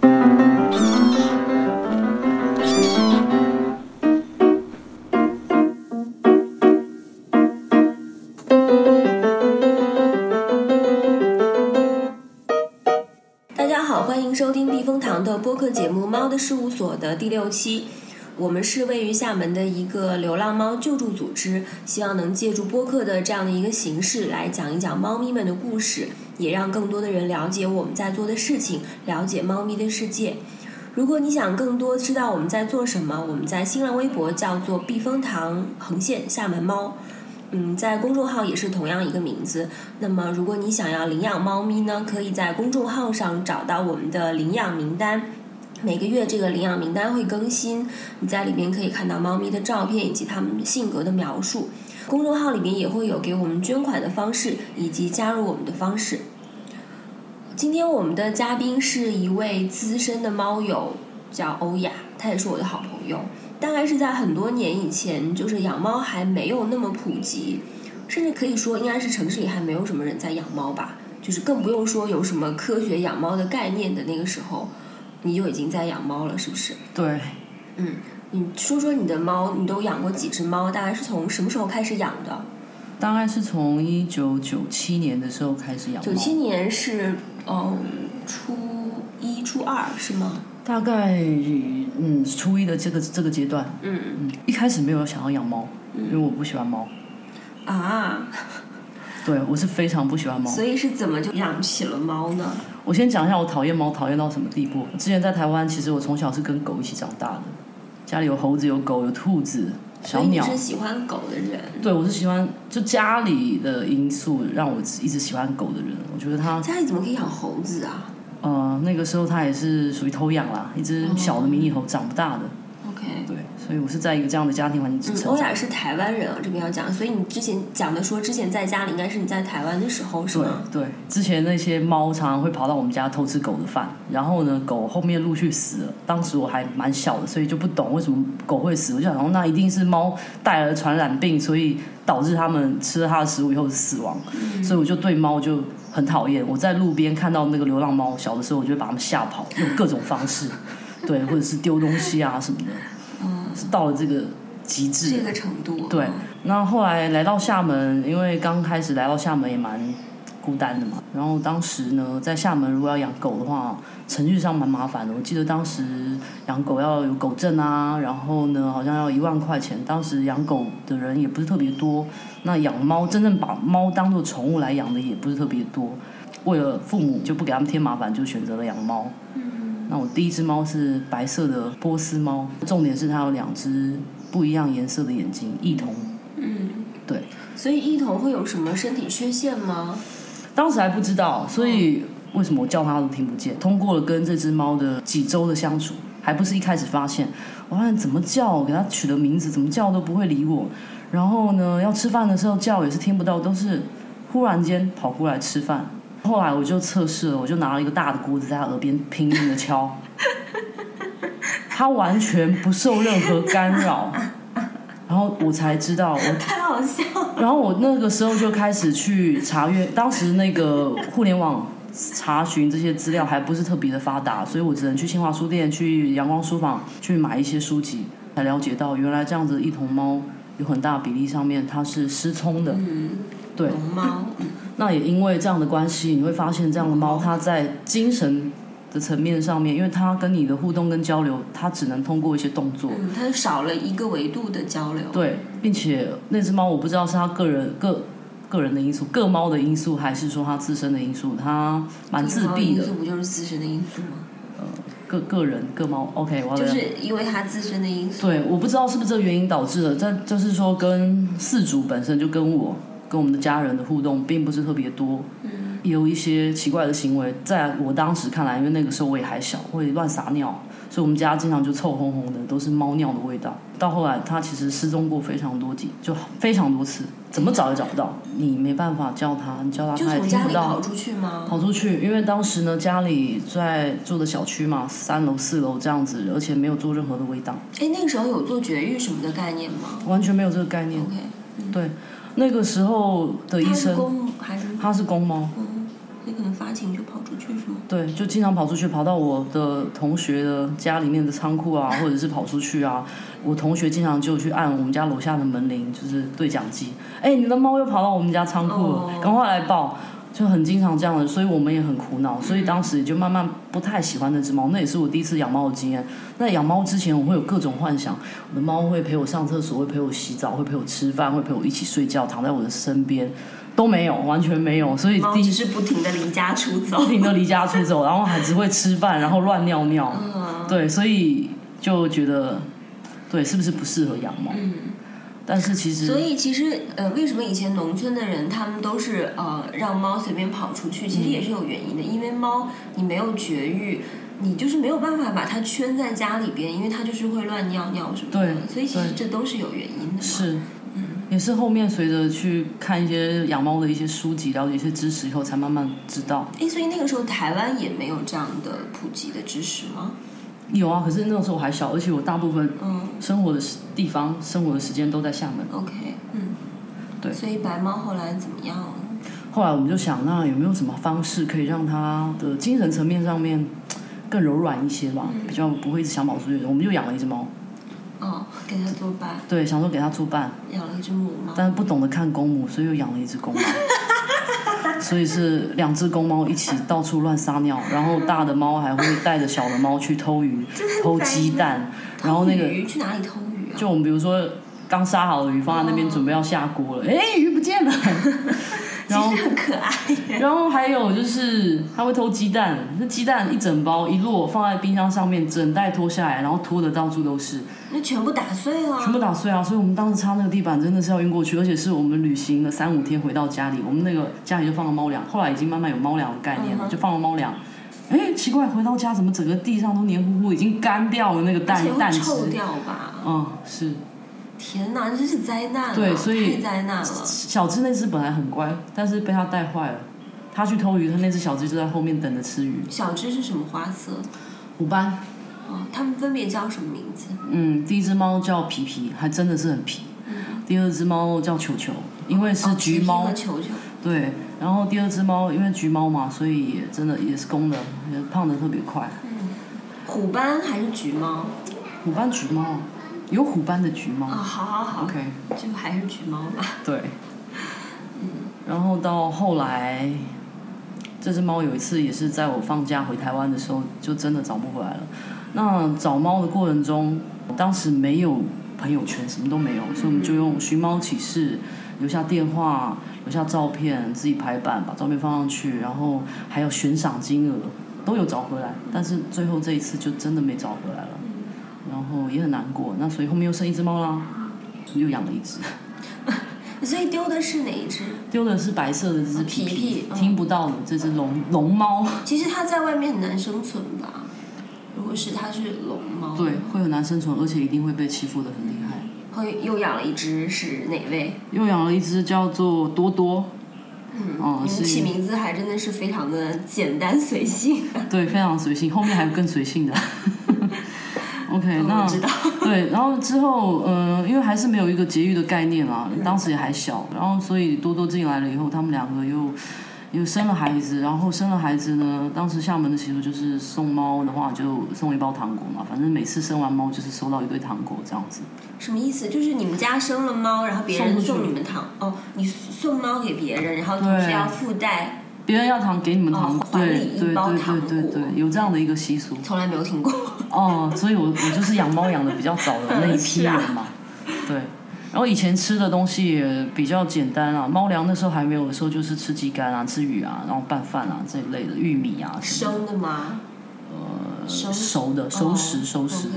大家好，欢迎收听避风塘的播客节目《猫的事务所》的第六期。我们是位于厦门的一个流浪猫救助组织，希望能借助播客的这样的一个形式来讲一讲猫咪们的故事，也让更多的人了解我们在做的事情，了解猫咪的世界。如果你想更多知道我们在做什么，我们在新浪微博叫做避风塘横线厦门猫。嗯，在公众号也是同样一个名字。那么，如果你想要领养猫咪呢，可以在公众号上找到我们的领养名单。每个月这个领养名单会更新，你在里面可以看到猫咪的照片以及它们性格的描述。公众号里面也会有给我们捐款的方式以及加入我们的方式。今天我们的嘉宾是一位资深的猫友，叫欧雅，他也是我的好朋友。大概是在很多年以前，就是养猫还没有那么普及，甚至可以说应该是城市里还没有什么人在养猫吧。就是更不用说有什么科学养猫的概念的那个时候，你就已经在养猫了，是不是？对，嗯，你说说你的猫，你都养过几只猫？大概是从什么时候开始养的？大概是从一九九七年的时候开始养猫。九七年是嗯初一、初二是吗？大概嗯初一的这个这个阶段，嗯嗯，一开始没有想要养猫，因为我不喜欢猫。啊，对，我是非常不喜欢猫。所以是怎么就养起了猫呢？我先讲一下我讨厌猫讨厌到什么地步。之前在台湾，其实我从小是跟狗一起长大的，家里有猴子、有狗、有兔子、小鸟。你是喜欢狗的人？对，我是喜欢，就家里的因素让我一直喜欢狗的人。我觉得他家里怎么可以养猴子啊？呃，那个时候他也是属于偷养啦，一只小的迷你猴，长不大的。OK，对，所以我是在一个这样的家庭环境之嗯，欧雅是台湾人啊，这边要讲。所以你之前讲的说，之前在家里应该是你在台湾的时候是对吗？对，之前那些猫常常会跑到我们家偷吃狗的饭，然后呢，狗后面陆续死了。当时我还蛮小的，所以就不懂为什么狗会死。我就想说，那一定是猫带了传染病，所以导致它们吃了它的食物以后死亡。所以我就对猫就很讨厌。我在路边看到那个流浪猫，小的时候我就会把它们吓跑，用各种方式，对，或者是丢东西啊什么的，嗯，是到了这个极致。这个程度。对，那后来来到厦门，因为刚开始来到厦门也蛮孤单的嘛。然后当时呢，在厦门如果要养狗的话，程序上蛮麻烦的。我记得当时养狗要有狗证啊，然后呢好像要一万块钱。当时养狗的人也不是特别多，那养猫真正把猫当做宠物来养的也不是特别多。为了父母就不给他们添麻烦，就选择了养猫。那我第一只猫是白色的波斯猫，重点是它有两只不一样颜色的眼睛，异瞳。嗯，对，所以异瞳会有什么身体缺陷吗？当时还不知道，所以为什么我叫它都听不见？通过了跟这只猫的几周的相处，还不是一开始发现，我发现怎么叫，我给它取的名字怎么叫都不会理我。然后呢，要吃饭的时候叫也是听不到，都是忽然间跑过来吃饭。后来我就测试了，我就拿了一个大的锅子在他耳边拼命的敲，他完全不受任何干扰。然后我才知道，我 太好笑了。然后我那个时候就开始去查阅，当时那个互联网查询这些资料还不是特别的发达，所以我只能去新华书店、去阳光书房去买一些书籍，才了解到原来这样子的一头猫有很大比例上面它是失聪的。嗯，对，龙猫。那也因为这样的关系，你会发现这样的猫它在精神的层面上面，因为它跟你的互动跟交流，它只能通过一些动作。嗯，它少了一个维度的交流。对，并且那只猫我不知道是它个人个个人的因素、各猫的因素，还是说它自身的因素，它蛮自闭的因。素不就是自身的因素吗？个个人各猫，OK，我要就是因为它自身的因素。对，我不知道是不是这个原因导致的，但就是说跟饲主本身就跟我跟我们的家人的互动并不是特别多，嗯，有一些奇怪的行为，在我当时看来，因为那个时候我也还小，会乱撒尿，所以我们家经常就臭烘烘的，都是猫尿的味道。到后来，它其实失踪过非常多几，就非常多次，怎么找也找不到。你没办法叫它，你叫它就它也听不到跑。出去吗？跑出去，因为当时呢，家里在住的小区嘛，三楼、四楼这样子，而且没有做任何的围挡，哎，那个时候有做绝育什么的概念吗完全没有这个概念。？OK，对，那个时候的医它是生，公还是他是公猫，嗯？你可能发情就跑出去去是吗？对，就经常跑出去，跑到我的同学的家里面的仓库啊，或者是跑出去啊。我同学经常就去按我们家楼下的门铃，就是对讲机。哎，你的猫又跑到我们家仓库了，赶快来抱！就很经常这样的，所以我们也很苦恼。所以当时就慢慢不太喜欢那只猫。那也是我第一次养猫的经验。那养猫之前，我会有各种幻想，我的猫会陪我上厕所，会陪我洗澡，会陪我吃饭，会陪我一起睡觉，躺在我的身边。都没有，完全没有，所以猫只是不停的离家出走，不停的离家出走，然后还只会吃饭，然后乱尿尿，对，所以就觉得，对，是不是不适合养猫？嗯，但是其实，所以其实呃，为什么以前农村的人他们都是呃让猫随便跑出去？其实也是有原因的，因为猫你没有绝育，你就是没有办法把它圈在家里边，因为它就是会乱尿尿什么的，所以其实这都是有原因的，是。也是后面随着去看一些养猫的一些书籍，了解一些知识以后，才慢慢知道。哎，所以那个时候台湾也没有这样的普及的知识吗？有啊，可是那个时候我还小，而且我大部分嗯生活的地方、生活的时间都在厦门。OK，嗯，对。所以白猫后来怎么样？后来我们就想，那有没有什么方式可以让它的精神层面上面更柔软一些吧？比较不会一直想跑出去。我们就养了一只猫。哦，给它做伴。对，想说给它做伴。养了一只母猫。但是不懂得看公母，所以又养了一只公猫。所以是两只公猫一起到处乱撒尿，然后大的猫还会带着小的猫去偷鱼、偷鸡蛋，然后那个鱼去哪里偷鱼啊？就我们比如说刚杀好的鱼放在那边准备要下锅了，哎，鱼不见了。然后很可爱。然后还有就是，他会偷鸡蛋，那鸡蛋一整包一摞放在冰箱上面，整袋拖下来，然后拖的到处都是。那全部打碎了。全部打碎啊！所以我们当时擦那个地板真的是要晕过去，而且是我们旅行了三五天回到家里，我们那个家里就放了猫粮，后来已经慢慢有猫粮的概念了，就放了猫粮。哎，奇怪，回到家怎么整个地上都黏糊糊，已经干掉了那个蛋蛋汁。臭掉吧？嗯，是。天哪，这是灾难！对，所以太灾难了。小只那只本来很乖，但是被他带坏了。他去偷鱼，他那只小只就在后面等着吃鱼。小只是什么花色？虎斑。哦，它们分别叫什么名字？嗯，第一只猫叫皮皮，还真的是很皮。嗯。第二只猫叫球球，因为是橘猫。球球。对，然后第二只猫因为橘猫嘛，所以也真的也是公的，也胖的特别快。嗯。虎斑还是橘猫？虎斑橘猫。有虎斑的橘猫啊，好好好，OK，就还是橘猫吧。对，嗯，然后到后来，这只猫有一次也是在我放假回台湾的时候，就真的找不回来了。那找猫的过程中，当时没有朋友圈，什么都没有，所以我们就用寻猫启事，留下电话，留下照片，自己排版，把照片放上去，然后还有悬赏金额，都有找回来。但是最后这一次就真的没找回来了。然后也很难过，那所以后面又生一只猫啦，又养了一只。所以丢的是哪一只？丢的是白色的这只皮皮，听不到的这只龙龙猫。其实它在外面很难生存吧？如果是它是龙猫，对，会很难生存，而且一定会被欺负的很厉害。后又养了一只是哪位？又养了一只叫做多多。嗯，起名字还真的是非常的简单随性。对，非常随性，后面还有更随性的。OK，那 对，然后之后，嗯，因为还是没有一个节育的概念啦，当时也还小，然后所以多多进来了以后，他们两个又又生了孩子，然后生了孩子呢，当时厦门的习俗就是送猫的话就送一包糖果嘛，反正每次生完猫就是收到一堆糖果这样子。什么意思？就是你们家生了猫，然后别人送你们糖哦，你送猫给别人，然后同时要附带。别人要糖给你们糖，对对对对对对，有这样的一个习俗。从来没有听过。哦，所以我我就是养猫养的比较早的那一批 人嘛。对，然后以前吃的东西也比较简单啊，猫粮那时候还没有的时候，就是吃鸡肝啊、吃鱼啊，然后拌饭啊这一类的，玉米啊。生的吗？呃，熟的，熟食，熟食。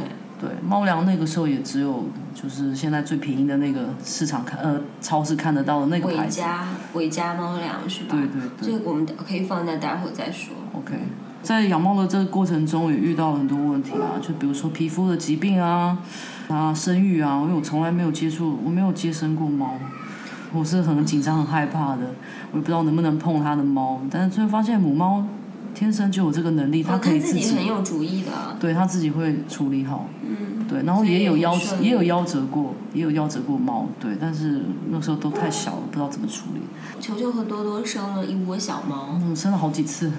对，猫粮那个时候也只有，就是现在最便宜的那个市场看呃超市看得到的那个牌子。伟家伟家猫粮是吧？对对对。这个我们可以放在待会再说。OK，在养猫的这个过程中也遇到很多问题啊，就比如说皮肤的疾病啊，啊生育啊，因为我从来没有接触，我没有接生过猫，我是很紧张很害怕的，我也不知道能不能碰它的猫，但是最后发现母猫。天生就有这个能力，他可以自己很有主意的，对他自己会处理好。嗯，对，然后也有夭也有夭折过，也有夭折过猫，对，但是那时候都太小了，不知道怎么处理。球球和多多生了一窝小猫，嗯，生了好几次。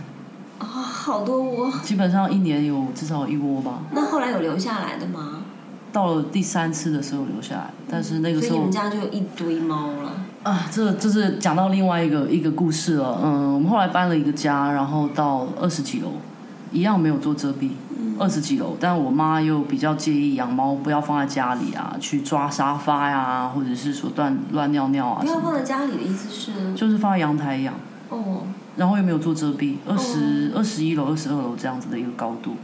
啊，好多窝。基本上一年有至少一窝吧。那后来有留下来的吗？到了第三次的时候留下来，但是那个时候所以你们家就有一堆猫了。啊，这这是讲到另外一个一个故事了。嗯，我们后来搬了一个家，然后到二十几楼，一样没有做遮蔽，二十几楼。但我妈又比较介意养猫不要放在家里啊，去抓沙发呀、或者是说乱乱尿尿啊不要放在家里的意思是？就是放在阳台养。哦，然后又没有做遮蔽，二十二十一楼、二十二楼这样子的一个高度，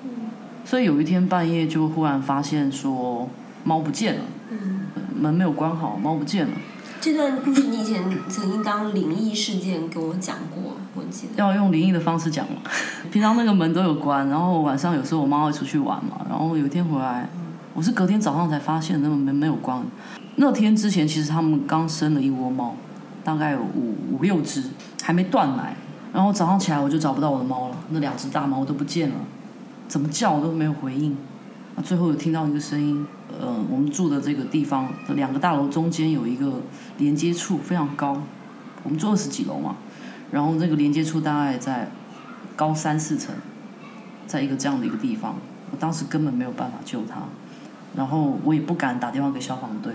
所以有一天半夜就忽然发现说猫不见了，嗯，门没有关好，猫不见了。这段故事你以前曾经当灵异事件跟我讲过，我记得。要用灵异的方式讲嘛，平常那个门都有关，然后晚上有时候我妈会出去玩嘛，然后有一天回来，我是隔天早上才发现那个门没有关。那天之前其实他们刚生了一窝猫，大概有五五六只，还没断奶。然后早上起来我就找不到我的猫了，那两只大猫都不见了，怎么叫我都没有回应。那最后有听到一个声音，呃，我们住的这个地方的两个大楼中间有一个连接处，非常高，我们住二十几楼嘛，然后这个连接处大概在高三四层，在一个这样的一个地方，我当时根本没有办法救他，然后我也不敢打电话给消防队，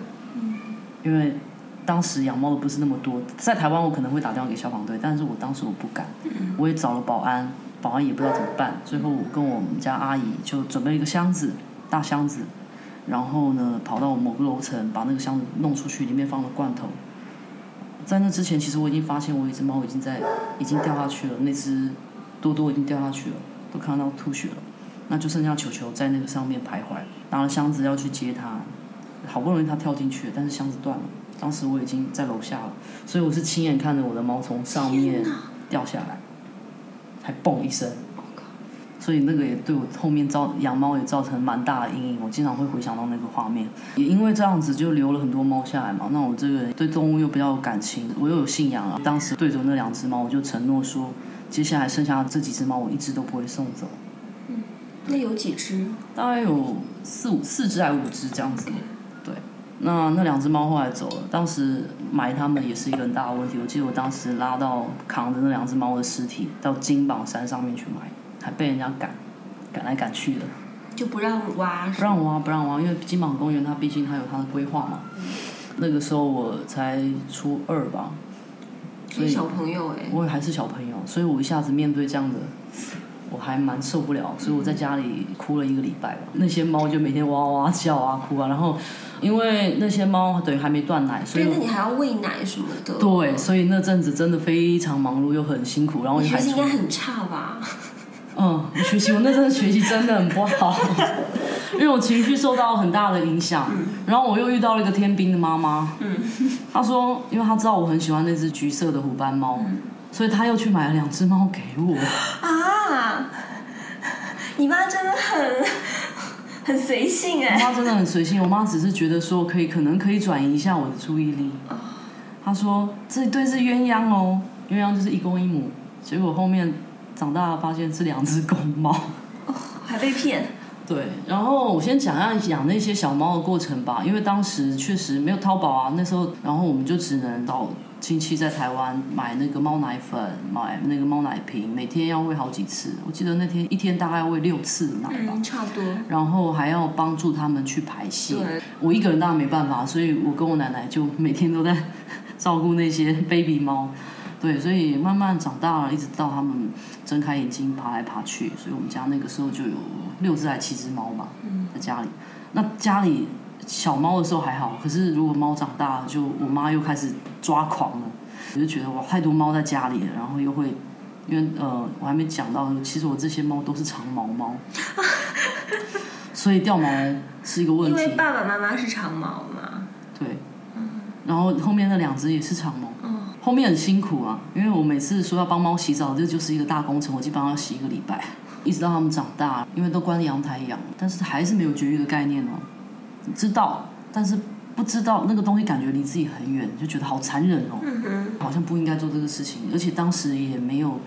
因为当时养猫的不是那么多，在台湾我可能会打电话给消防队，但是我当时我不敢，我也找了保安，保安也不知道怎么办，最后我跟我们家阿姨就准备了一个箱子，大箱子，然后呢跑到某个楼层把那个箱子弄出去，里面放了罐头。在那之前，其实我已经发现我有一只猫已经在已经掉下去了，那只多多已经掉下去了，都看到吐血了。那就剩下球球在那个上面徘徊，拿了箱子要去接它，好不容易它跳进去，但是箱子断了。当时我已经在楼下了，所以我是亲眼看着我的猫从上面掉下来，还嘣一声。所以那个也对我后面造养猫也造成蛮大的阴影，我经常会回想到那个画面。也因为这样子就留了很多猫下来嘛，那我这个人对动物又比较有感情，我又有信仰啊。当时对着那两只猫，我就承诺说，接下来剩下这几只猫我一只都不会送走。嗯那有几只？大概有四五四只还是五只这样子。对，那那两只猫后来走了，当时埋它们也是一个很大的问题。我记得我当时拉到扛着那两只猫的尸体到金榜山上面去埋，还被人家赶赶来赶去的，就不让挖不让挖不让挖，因为金榜公园它毕竟它有它的规划嘛。那个时候我才初二吧，所以小朋友哎、我也还是小朋友，所以我一下子面对这样的，我还蛮受不了，所以我在家里哭了一个礼拜吧。那些猫就每天哇哇叫啊哭啊，然后因为那些猫等于还没断奶，所以，那你还要喂奶什么的。对，所以那阵子真的非常忙碌又很辛苦，然后你学还习应该很差吧？嗯，我学习我那阵子学习真的很不好，因为我情绪受到很大的影响。然后我又遇到了一个天兵的妈妈，嗯，她说，因为她知道我很喜欢那只橘色的虎斑猫，嗯。所以她又去买了两只猫给我。啊，你妈真的很很随性哎。我哎、妈真的很随性，我妈只是觉得说可以，可能可以转移一下我的注意力。她说这一对是鸳鸯哦，鸳鸯就是一公一母。结果后面长大了发现是两只公猫。还被骗。对，然后我先讲一下养那些小猫的过程吧，因为当时确实没有淘宝啊，那时候，然后我们就只能到亲戚在台湾买那个猫奶粉，买那个猫奶瓶，每天要喂好几次。我记得那天一天大概喂六次奶吧，嗯，差不多。然后还要帮助他们去排泄。我一个人当然没办法，所以我跟我奶奶就每天都在 照顾那些 baby 猫。对，所以慢慢长大了，一直到他们睁开眼睛爬来爬去，所以我们家那个时候就有六只还七只猫吧，在家里。那家里小猫的时候还好，可是如果猫长大了，就我妈又开始抓狂了，我就觉得哇，太多猫在家里了，然后又会。因为呃，我还没讲到，其实我这些猫都是长毛猫，所以掉毛是一个问题。因为爸爸妈妈是长毛嘛。对，然后后面那两只也是长毛，嗯后面很辛苦啊，因为我每次说要帮猫洗澡，这就是一个大工程，我基本上要洗一个礼拜，一直到它们长大，因为都关阳台养，但是还是没有绝育的概念哦，知道，但是不知道那个东西感觉离自己很远，就觉得好残忍哦，嗯，好像不应该做这个事情，而且当时也没有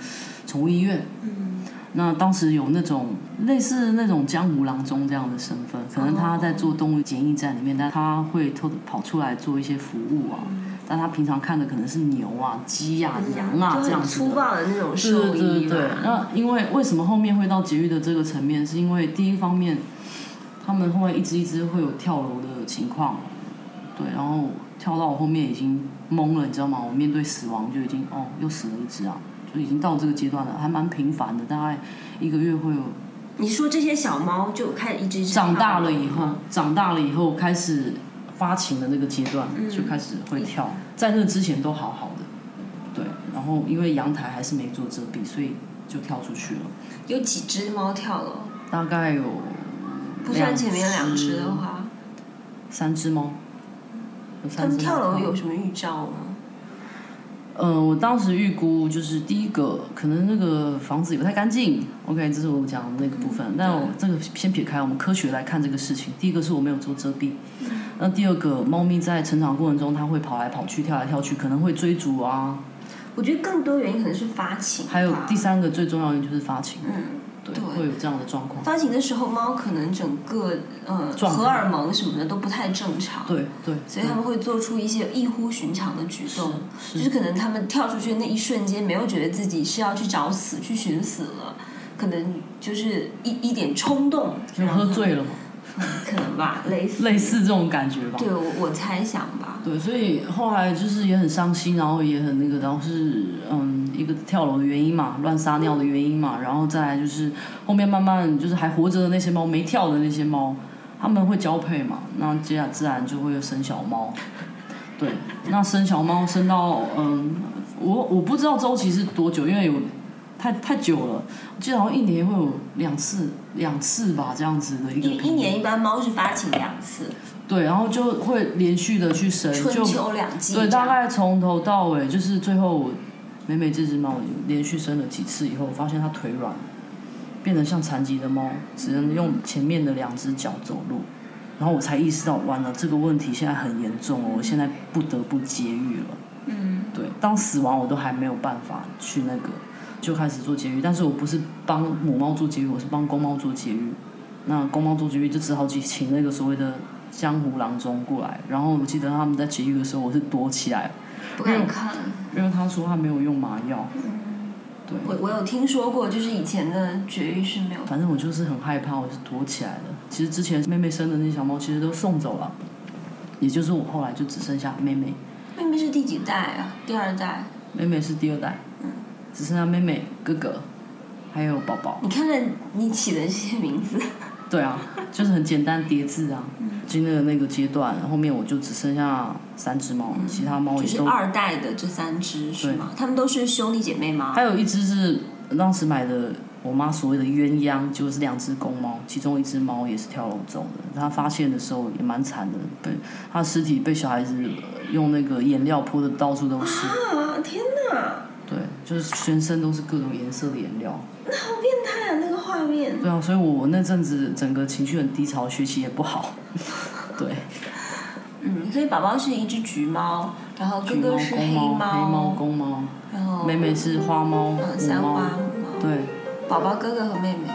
宠物医院，嗯，那当时有那种类似那种江湖郎中这样的身份，可能他在做动物检疫站里面，但他会偷偷跑出来做一些服务啊。但他平常看的可能是牛啊、鸡啊、羊啊这样子的。粗暴的那种对兽对对对医嘛，，那因为为什么后面会到节育的这个层面？是因为第一方面，他们后面一只一只会有跳楼的情况，对，然后跳到我后面已经懵了，你知道吗？我面对死亡就已经哦，又死了一只啊，就已经到这个阶段了，还蛮频繁的，大概一个月会有。你说这些小猫就开始一只一只长大了以后，长大了以后开始发情的那个阶段，嗯就开始会跳，在那之前都好好的，对，然后因为阳台还是没做遮蔽，所以就跳出去了。有几只猫跳了？大概有不算前面两只只的话，三只猫。有它们跳楼猫有什么预兆吗？呃，我当时预估就是第一个，可能那个房子也不太干净。OK，这是我讲的那个部分。但我这个先撇开，我们科学来看这个事情。第一个是我没有做遮蔽，那第二个，猫咪在成长过程中，它会跑来跑去、跳来跳去，可能会追逐啊。我觉得更多原因可能是发情，还有第三个最重要的就是发情，嗯，对，对。会有这样的状况。发情的时候，猫可能整个呃荷尔蒙什么的都不太正常，对对，所以他们会做出一些异乎寻常的举动，是就是可能他们跳出去的那一瞬间，没有觉得自己是要去找死、去寻死了，可能就是一一点冲动，就喝醉了嘛，可能吧，类似类似这种感觉吧。对我我猜想吧，对，所以后来就是也很伤心，然后也很那个，然后是嗯一个跳楼的原因嘛，乱撒尿的原因嘛，然后再来就是后面慢慢就是还活着的那些猫，没跳的那些猫，他们会交配嘛，那接下来自然就会有生小猫。对，那生小猫生到嗯，我我不知道周期是多久，因为有太太久了，我记得好像一年会有两次两次吧，这样子的一个一一年一般猫是发情两次，对，然后就会连续的去生，春就秋两季对，大概从头到尾，就是最后我美美这只猫连续生了几次以后，我发现它腿软，变得像残疾的猫，只能用前面的两只脚走路。然后我才意识到，完了，这个问题现在很严重哦，我现在不得不节育了。嗯，对，当死亡我都还没有办法去那个，就开始做节育。但是我不是帮母猫做节育，我是帮公猫做节育。那公猫做节育就只好去请那个所谓的江湖郎中过来。然后我记得他们在节育的时候，我是躲起来，不敢看。因为他说他没有用麻药。对，我我有听说过，就是以前的绝育是没有，反正我就是很害怕，我是躲起来的。其实之前妹妹生的那些小猫，其实都送走了，也就是我后来就只剩下妹妹。妹妹是第几代啊？第二代。妹妹是第二代，只剩下妹妹、哥哥，还有宝宝。你看看你起的这些名字，对啊，就是很简单叠字啊。经历了那个阶段，后面我就只剩下三只猫，其他猫就是也都。二代的这三只是吗？他们都是兄弟姐妹吗？还有一只是当时买的，我妈所谓的鸳鸯，就是两只公猫，其中一只猫也是跳楼中的。她发现的时候也蛮惨的，被她尸体被小孩子用那个颜料泼的到处都是。啊！天哪，对，就是全身都是各种颜色的颜料。那好变态啊！那个画面。对啊，所以我那阵子整个情绪很低潮，学习也不好。对，嗯，所以宝宝是一只橘猫，然后哥、哥是黑公猫、黑猫、公猫，然后妹妹是花猫、嗯母猫三花。母猫，对，宝宝哥哥和妹妹。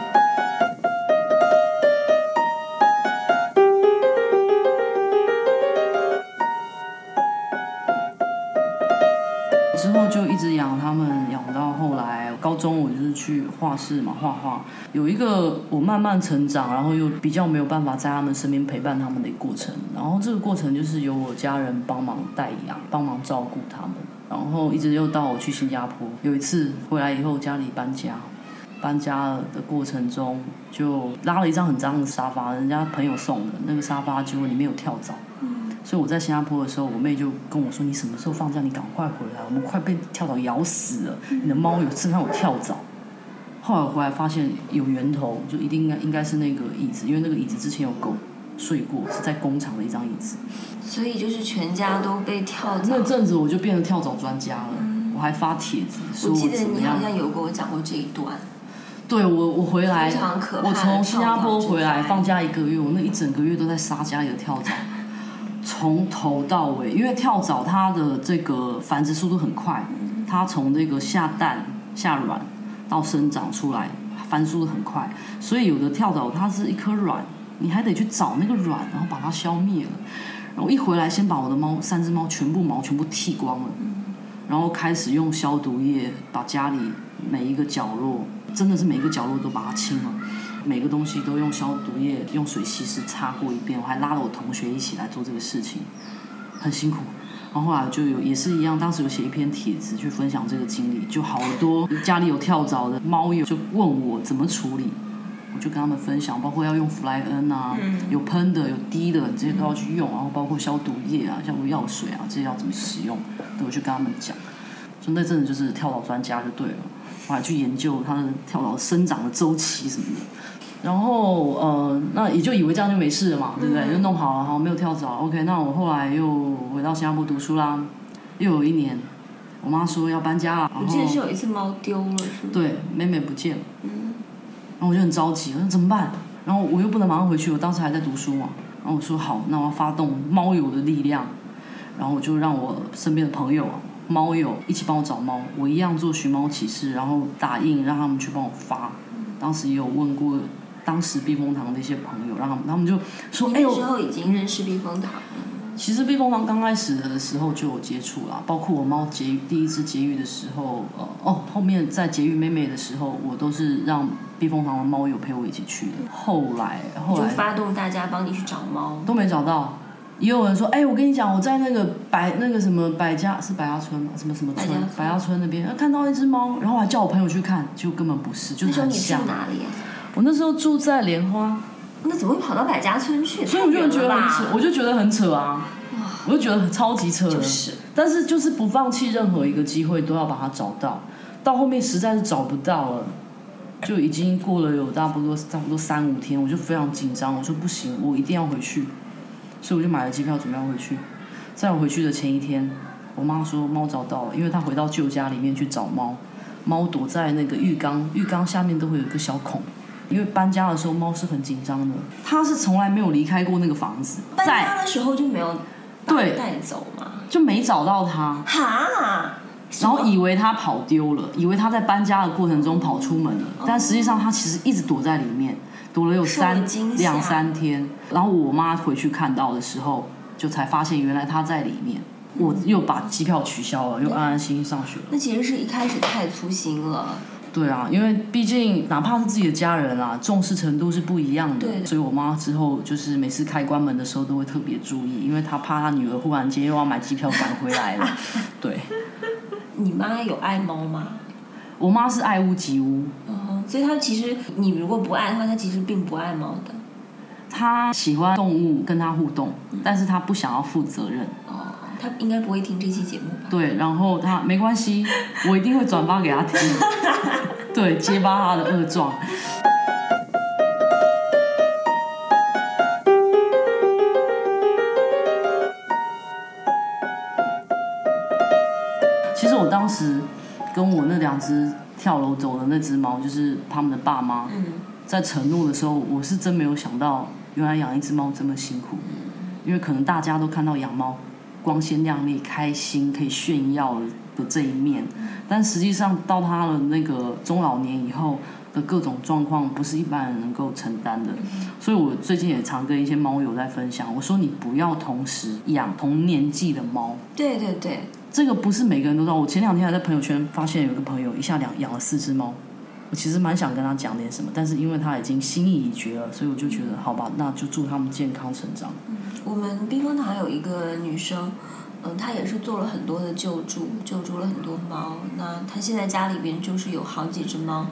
中，我就是去画室嘛画画。有一个我慢慢成长，然后又比较没有办法在他们身边陪伴他们的过程。然后这个过程就是由我家人帮忙带养，帮忙照顾他们。然后一直又到我去新加坡，有一次回来以后家里搬家，搬家的过程中就拉了一张很脏的沙发，人家朋友送的那个沙发，结果里面有跳蚤。所以我在新加坡的时候，我妹就跟我说：“你什么时候放假？你赶快回来，我们快被跳蚤咬死了。你的猫有身上有跳蚤。”后来我回来发现有源头，就一定应该应该是那个椅子，因为那个椅子之前有狗睡过，是在工厂的一张椅子。所以就是全家都被跳蚤。那阵子我就变成跳蚤专家了，我还发帖子说我记得怎么样你好。像有跟我讲过这一段，对我，我回来，我从新加坡回来放假一个月，我那一整个月都在杀家里的跳蚤，从头到尾。因为跳蚤它的这个繁殖速度很快，它从这个下蛋、下卵到生长出来，繁殖速度很快，所以有的跳蚤它是一颗卵，你还得去找那个卵，然后把它消灭了。然后一回来先把我的猫三只猫全部毛全部剃光了，然后开始用消毒液把家里每一个角落，真的是每一个角落都把它清了，每个东西都用消毒液用水稀释擦过一遍，我还拉了我同学一起来做这个事情，很辛苦。然后后来就有也是一样，当时有写一篇帖子去分享这个经历，就好多家里有跳蚤的猫友就问我怎么处理，我就跟他们分享，包括要用弗莱恩啊，有喷的有滴的，这些都要去用，然后包括消毒液啊、消毒药水啊，这些要怎么使用，都会去跟他们讲。就那阵子就是跳蚤专家就对了，我还去研究它的跳蚤生长的周期什么的。然后呃，那也就以为这样就没事了嘛，对不对？就弄好了，好没有跳蚤，OK。那我后来又回到新加坡读书啦，又有一年，我妈说要搬家了，然我记得是有一次猫丢了，是吗？对妹妹不见了，然后我就很着急，我说怎么办？然后我又不能马上回去，我当时还在读书嘛。然后我说好，那我要发动猫友的力量，然后我就让我身边的朋友啊、猫友一起帮我找猫，我一样做寻猫启事，然后打印让他们去帮我发。当时也有问过当时避风塘的一些朋友，然后他们就说：“哎呦，你那时候已经认识避风塘了，其实避风塘刚开始的时候就有接触啦，包括我猫节育第一次节育的时候，呃哦，后面在节育妹妹的时候，我都是让避风塘的猫友陪我一起去的。后来后来就发动大家帮你去找猫。都没找到，也有人说，哎，我跟你讲，我在那个百那个什么百家是百家村吗？什么什么村百家村？百家村那边呃看到一只猫，然后我还叫我朋友去看，结果根本不是，就那时候你住是很像。哪里啊？我那时候住在莲花，那怎么会跑到百家村去？所以我就觉得很扯，我就觉得很扯啊，我就觉得超级扯的。就是但是就是不放弃任何一个机会，都要把它找到。到后面实在是找不到了，就已经过了有差不多差不多三五天，我就非常紧张，我说不行，我一定要回去，所以我就买了机票准备要回去。在我回去的前一天，我妈说猫找到了，因为她回到旧家里面去找猫，猫躲在那个浴缸，浴缸下面都会有一个小孔。因为搬家的时候猫是很紧张的，它是从来没有离开过那个房子，搬在家的时候就没有把对带走嘛？就没找到它。哈，然后以为它跑丢了，以为它在搬家的过程中跑出门了，但实际上它其实一直躲在里面，躲了有三两三天。然后我妈回去看到的时候，就才发现原来它在里面。我又把机票取消了，又安安心心上学了。那其实是一开始太粗心了。对啊，因为毕竟哪怕是自己的家人啊，重视程度是不一样的。对所以我妈之后就是每次开关门的时候都会特别注意，因为她怕她女儿忽然间又要买机票赶回来了。对，你妈有爱猫吗？我妈是爱屋及乌，嗯，所以她其实你如果不爱的话，她其实并不爱猫的。她喜欢动物跟她互动，但是她不想要负责任。哦，她应该不会听这期节目吧？对，然后他没关系，我一定会转发给他听。对，揭发他的恶状。其实我当时跟我那两只跳楼走的那只猫，就是他们的爸妈，嗯，在承诺的时候，我是真没有想到，原来养一只猫这么辛苦。因为可能大家都看到养猫光鲜亮丽、开心、可以炫耀的这一面，但实际上到他的那个中老年以后的各种状况，不是一般人能够承担的。所以我最近也常跟一些猫友在分享，我说你不要同时养同年纪的猫。对对对，这个不是每个人都知道。我前两天还在朋友圈发现有个朋友一下两养了四只猫，我其实蛮想跟他讲点什么，但是因为他已经心意已决了，所以我就觉得好吧，那就祝他们健康成长。我们避风塘有一个女生，嗯，她也是做了很多的救助，救助了很多猫。那她现在家里边就是有好几只猫，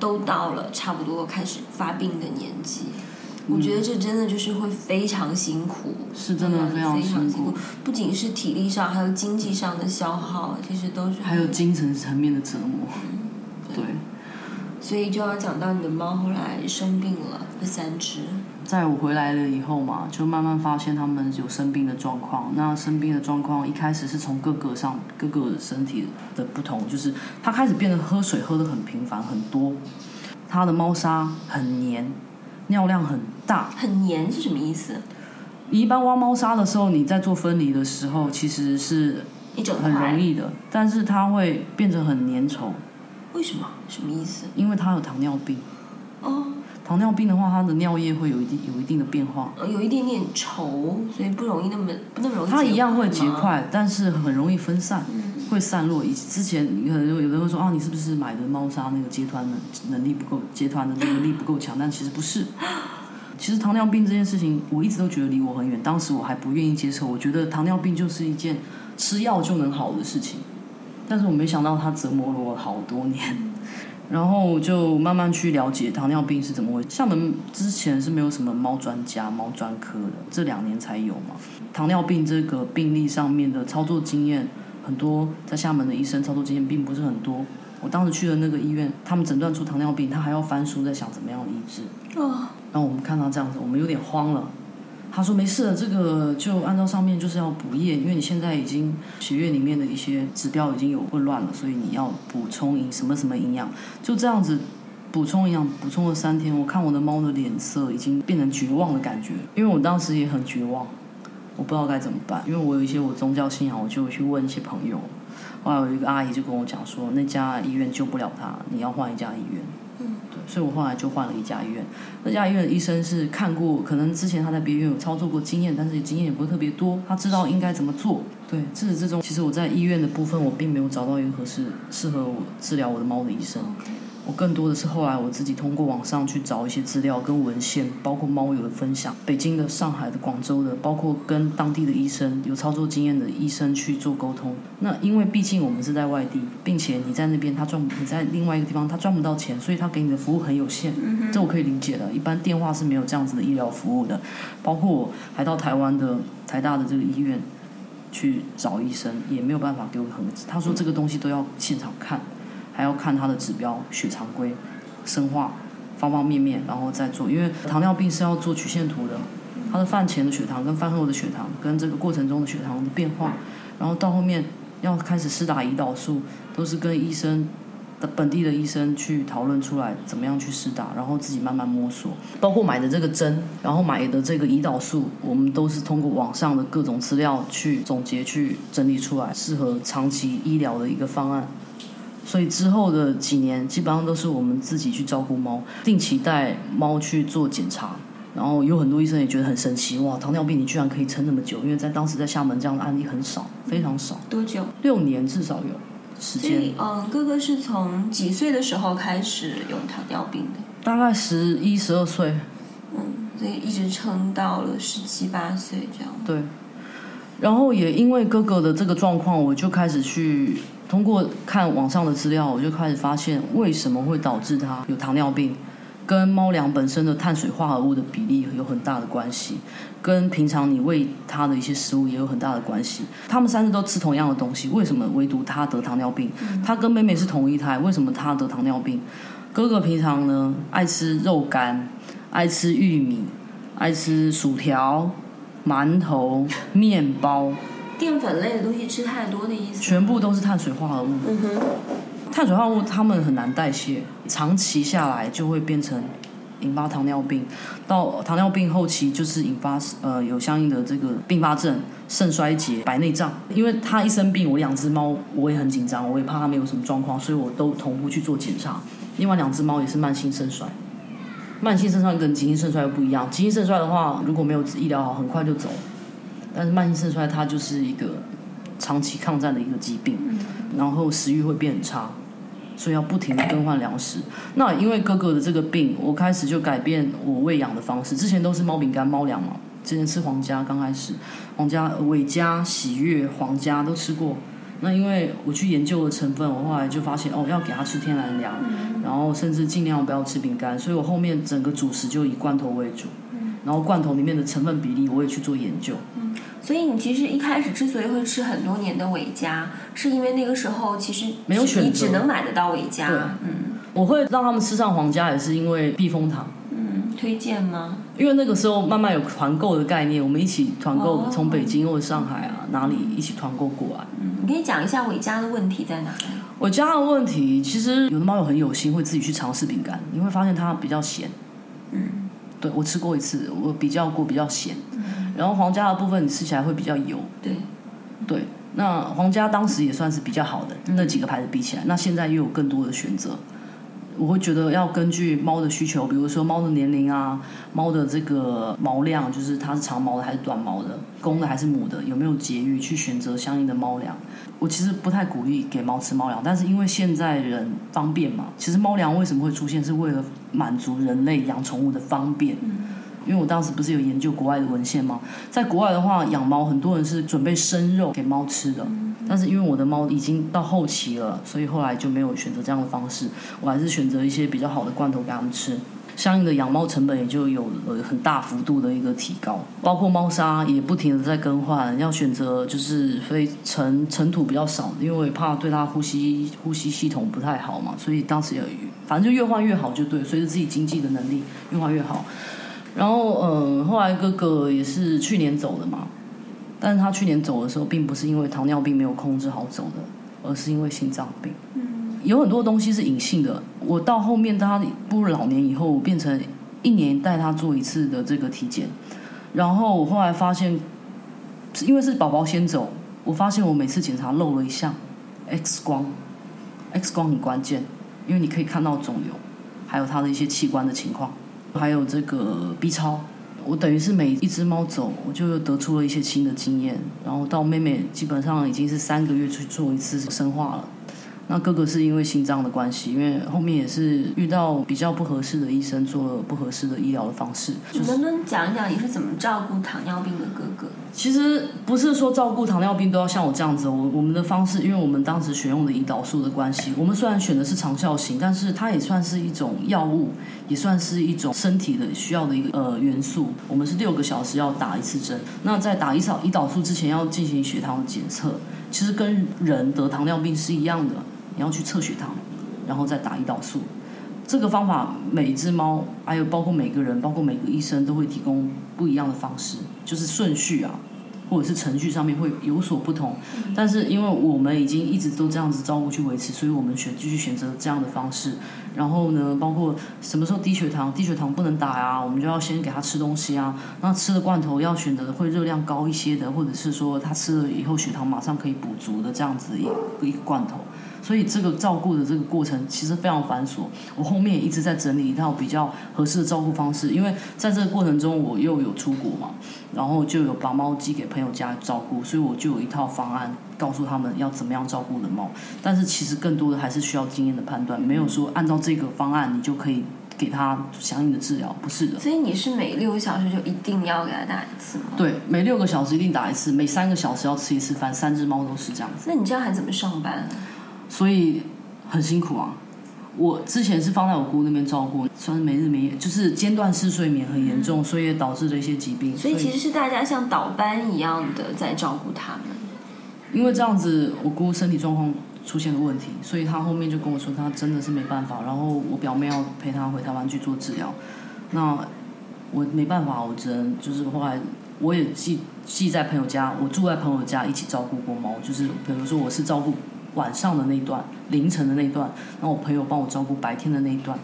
都到了差不多开始发病的年纪。我觉得这真的就是会非常辛苦，是真的嗯非常辛苦，不仅是体力上，还有经济上的消耗，其实都是还有精神层面的折磨。对，所以就要讲到你的猫后来生病了，这三只。在我回来了以后嘛，就慢慢发现它们有生病的状况。那生病的状况一开始是从各个上各个身体的不同，就是它开始变得喝水喝得很频繁很多，它的猫砂很黏，尿量很大。很黏是什么意思？你一般挖猫砂的时候，你在做分离的时候，其实是。很容。易的，但是它会变成很粘稠，为什么？什么意思？因为它有糖尿病。哦，糖尿病的话，它的尿液会有一定有一定的变化，呃有一点点稠，所以不容易那么不那么容易。它一样会结。块，但是很容易分散，嗯会散落。以之前可能有的人会说啊，你是不是买的猫砂那个结团的能力不够，结团的能力不够强？但其实不是。其实糖尿病这件事情，我一直都觉得离我很远。当时我还不愿意接受，我觉得糖尿病就是一件吃药就能好的事情。但是我没想到它折磨了我好多年，然后就慢慢去了解糖尿病是怎么回事。厦门之前是没有什么猫专家、猫专科的，这两年才有嘛。糖尿病这个病例上面的操作经验，很多在厦门的医生操作经验并不是很多。我当时去的那个医院，他们诊断出糖尿病，他还要翻书在想怎么样医治。哦，然后我们看到这样子，我们有点慌了。他说没事，这个就按照上面就是要补液，因为你现在已经血液里面的一些指标已经有混乱了，所以你要补充营什么什么营养，就这样子补充营养，补充了三天，我看我的猫的脸色已经变成绝望的感觉，因为我当时也很绝望，我不知道该怎么办，因为我有一些我宗教信仰，我就去问一些朋友，后来有一个阿姨就跟我讲说，那家医院救不了他，你要换一家医院。所以我后来就换了一家医院。那家医院的医生是看过，可能之前他在别院有操作过经验，但是经验也不是特别多，他知道应该怎么做。对，自始至终，其实我在医院的部分，我并没有找到一个合适适合我治疗我的猫的医生。我更多的是后来我自己通过网上去找一些资料跟文献，包括猫友的分享，北京的、上海的、广州的，包括跟当地的医生有操作经验的医生去做沟通。那因为毕竟我们是在外地，并且你在那边他赚，你在另外一个地方他赚不到钱，所以他给你的服务很有限。这我可以理解的，一般电话是没有这样子的医疗服务的。包括我还到台湾的台大的这个医院去找医生，也没有办法给我很，他说这个东西都要现场看。还要看它的指标、血常规、生化方方面面，然后再做。因为糖尿病是要做曲线图的，它的饭前的血糖跟饭后的血糖跟这个过程中的血糖的变化，然后到后面要开始施打胰岛素，都是跟医生的本地的医生去讨论出来怎么样去施打，然后自己慢慢摸索。包括买的这个针，然后买的这个胰岛素，我们都是通过网上的各种资料去总结、去整理出来，适合长期医疗的一个方案。所以之后的几年，基本上都是我们自己去照顾猫，定期带猫去做检查。然后有很多医生也觉得很神奇，哇，糖尿病你居然可以撑那么久？因为在当时在厦门这样的案例很少，非常少，多久？六年至少有时间所以，。嗯，哥哥是从几岁的时候开始有糖尿病的？大概十一、十二岁，嗯，所以一直撑到了十七八岁这样。对。然后也因为哥哥的这个状况，我就开始去通过看网上的资料，我就开始发现为什么会导致他有糖尿病，跟猫粮本身的碳水化合物的比例有很大的关系，跟平常你喂它的一些食物也有很大的关系。他们三只都吃同样的东西，为什么唯独他得糖尿病？他跟妹妹是同一胎，为什么他得糖尿病？哥哥平常呢爱吃肉干，爱吃玉米，爱吃薯条。馒头、面包，淀粉类的东西吃太多的意思。全部都是碳水化合物。嗯哼，碳水化合物它们很难代谢，长期下来就会变成引发糖尿病。到糖尿病后期就是引发呃有相应的这个并发症、肾衰竭、白内障。因为它一生病，我两只猫我也很紧张，我也怕它们有什么状况，所以我都同步去做检查。另外两只猫也是慢性肾衰。慢性肾衰跟急性肾衰又不一样。急性肾衰的话，如果没有医疗好，很快就走。但是慢性肾衰它就是一个长期抗战的一个疾病，然后食欲会变差，所以要不停的更换粮食。那因为哥哥的这个病，我开始就改变我喂养的方式。之前都是猫饼干、猫粮嘛，之前吃皇家，刚开始皇家、伟家、喜悦、皇家都吃过。那因为我去研究了成分，我后来就发现哦，要给它吃天然粮，然后甚至尽量不要吃饼干，所以我后面整个主食就以罐头为主，然后罐头里面的成分比例我也去做研究。所以你其实一开始之所以会吃很多年的伟嘉，是因为那个时候其实没有选择你只能买得到伟嘉。嗯我会让他们吃上皇家，也是因为避风塘。嗯，推荐吗？因为那个时候慢慢有团购的概念，我们一起团购哦从北京或者上海啊哪里一起团购过来。嗯，你可以讲一下伟嘉的问题在哪里？我家的问题，其实有的猫友很有心，会自己去尝试饼干，你会发现它比较咸。嗯，对我吃过一次，我比较过比较咸。然后皇家的部分你吃起来会比较油。对，对，那皇家当时也算是比较好的，那几个牌子比起来，那现在又有更多的选择。我会觉得要根据猫的需求，比如说猫的年龄啊，猫的这个毛量，就是它是长毛的还是短毛的，公的还是母的，有没有节育，去选择相应的猫粮。我其实不太鼓励给猫吃猫粮，但是因为现在人方便嘛，其实猫粮为什么会出现，是为了满足人类养宠物的方便。因为我当时不是有研究国外的文献吗？在国外的话，养猫很多人是准备生肉给猫吃的，但是因为我的猫已经到后期了，所以后来就没有选择这样的方式，我还是选择一些比较好的罐头给它们吃。相应的养猫成本也就有了很大幅度的一个提高，包括猫砂也不停的在更换，要选择就是非尘尘土比较少，因为怕对它呼吸呼吸系统不太好嘛，所以当时也反正就越换越好就对，随着自己经济的能力越换越好。然后，嗯，后来哥哥也是去年走的嘛，但是他去年走的时候，并不是因为糖尿病没有控制好走的，而是因为心脏病。嗯，有很多东西是隐性的。我到后面他步入老年以后，变成一年带他做一次的这个体检，然后我后来发现，因为是宝宝先走，我发现我每次检查漏了一项，X 光，X 光很关键，因为你可以看到肿瘤，还有他的一些器官的情况。还有这个 B 超，我等于是每一只猫走，我就得出了一些新的经验。然后到妹妹基本上已经是三个月去做一次生化了。那哥哥是因为心脏的关系，因为后面也是遇到比较不合适的医生，做了不合适的医疗的方式。你能不能讲一讲你是怎么照顾糖尿病的哥哥？其实不是说照顾糖尿病都要像我这样子，我我们的方式，因为我们当时选用的胰岛素的关系，我们虽然选的是长效型，但是它也算是一种药物，也算是一种身体的需要的一个呃元素。我们是六个小时要打一次针，那在打胰岛胰岛素之前要进行血糖的检测，其实跟人得糖尿病是一样的。你要去测血糖，然后再打胰岛素。这个方法每一只猫，还有包括每个人，包括每个医生都会提供不一样的方式，就是顺序啊。或者是程序上面会有所不同，但是因为我们已经一直都这样子照顾去维持，所以我们选继续选择这样的方式。然后呢，包括什么时候低血糖，低血糖不能打呀，我们就要先给他吃东西啊。那吃的罐头要选择会热量高一些的，或者是说他吃了以后血糖马上可以补足的这样子一个一个罐头。所以这个照顾的这个过程其实非常繁琐。我后面也一直在整理一套比较合适的照顾方式，因为在这个过程中我又有出国嘛，然后就有把猫寄给朋友家照顾，所以我就有一套方案告诉他们要怎么样照顾的猫。但是其实更多的还是需要经验的判断，没有说按照这个方案你就可以给他相应的治疗，不是的。所以你是每六个小时就一定要给他打一次吗？对，每六个小时一定打一次，每三个小时要吃一次饭，三只猫都是这样子。那你这样还怎么上班？所以很辛苦啊！我之前是放在我姑那边照顾，算是没日没夜，就是间断式睡眠很严重，所以也导致了一些疾病。所以其实是大家像倒班一样的在照顾他们。因为这样子，我姑身体状况出现了问题，所以她后面就跟我说，她真的是没办法。然后我表妹要陪她回台湾去做治疗，那我没办法，我只能就是后来我也寄寄在朋友家，我住在朋友家一起照顾过猫，就是比如说我是照顾。晚上的那一段，凌晨的那一段，然后我朋友帮我照顾白天的那一段，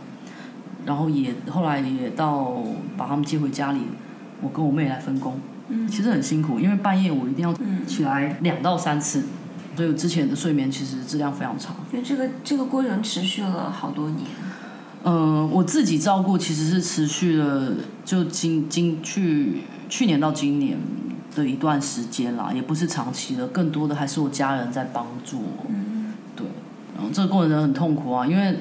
然后也后来也到把他们接回家里，我跟我妹来分工，嗯，其实很辛苦，因为半夜我一定要起来两到三次，所以之前的睡眠其实质量非常差。因为这个这个过程持续了好多年。嗯，我自己照顾其实是持续了，就今今去去年到今年。的一段时间啦，也不是长期的，更多的还是我家人在帮助我。嗯，对，然后这个过程很痛苦啊，因为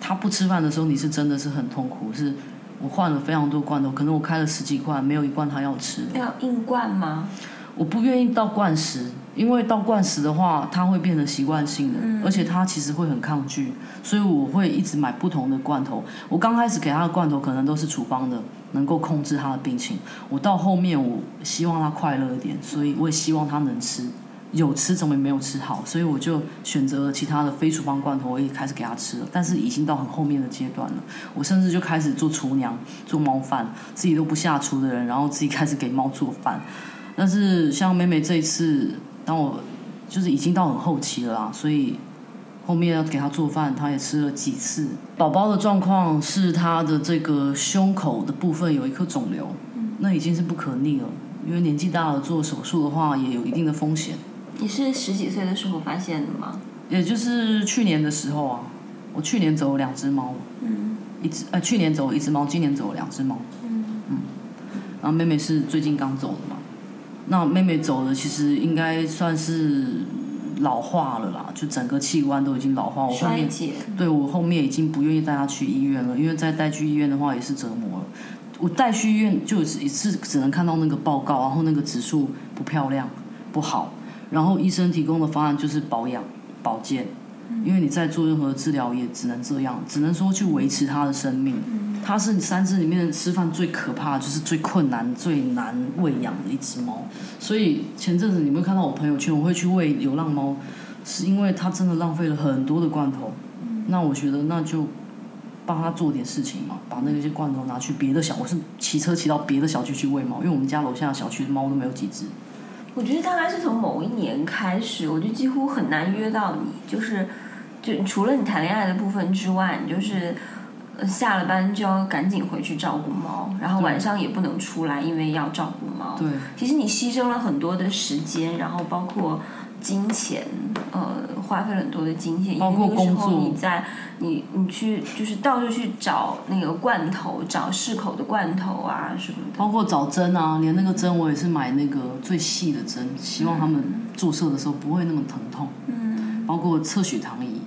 他不吃饭的时候，你是真的是很痛苦。是我换了非常多罐头，可能我开了十几罐，没有一罐他要吃。要硬灌吗？我不愿意到灌食，因为到灌食的话，它会变成习惯性的，而且他其实会很抗拒，所以我会一直买不同的罐头。我刚开始给他的罐头可能都是处方的。能够控制他的病情，我到后面我希望他快乐一点，所以我也希望他能吃，有吃总比没有吃好，所以我就选择了其他的非处方罐头，我也开始给他吃了。但是已经到很后面的阶段了，我甚至就开始做厨娘，做猫饭，自己都不下厨的人，然后自己开始给猫做饭。但是像美美这一次，当我就是已经到很后期了啊，所以。后面要给他做饭，他也吃了几次。宝宝的状况是他的这个胸口的部分有一颗肿瘤，那已经是不可逆了。因为年纪大了，做手术的话也有一定的风险。你是十几岁的时候发现的吗？也就是去年的时候啊。我去年走了两只猫，嗯一只呃去年走了一只猫，今年走了两只猫。嗯然后妹妹是最近刚走的嘛，那妹妹走的其实应该算是老化了啦，就整个器官都已经老化。我后面，对我后面已经不愿意带他去医院了，因为再带去医院的话也是折磨了。我带去医院就一次只能看到那个报告，然后那个指数不漂亮不好，然后医生提供的方案就是保养保健，因为你在做任何治疗也只能这样，只能说去维持它的生命。它是三只里面吃饭最可怕，就是最困难、最难喂养的一只猫。所以前阵子你会看到我朋友圈，我会去喂流浪猫，是因为它真的浪费了很多的罐头。那我觉得那就帮他做点事情嘛，把那些罐头拿去别的小，我是骑车骑到别的小区去喂猫，因为我们家楼下的小区猫都没有几只。我觉得大概是从某一年开始，我就几乎很难约到你，就是就除了你谈恋爱的部分之外，你就是呃下了班就要赶紧回去照顾猫，然后晚上也不能出来，因为要照顾猫。对，其实你牺牲了很多的时间，然后包括金钱，呃，花费了很多的金钱，因包括为那个时候工作你在你你去就是到处去找那个罐头，找适口的罐头啊什么的。包括找针啊，连那个针我也是买那个最细的针，希望他们注射的时候不会那么疼痛。嗯包括测血糖仪，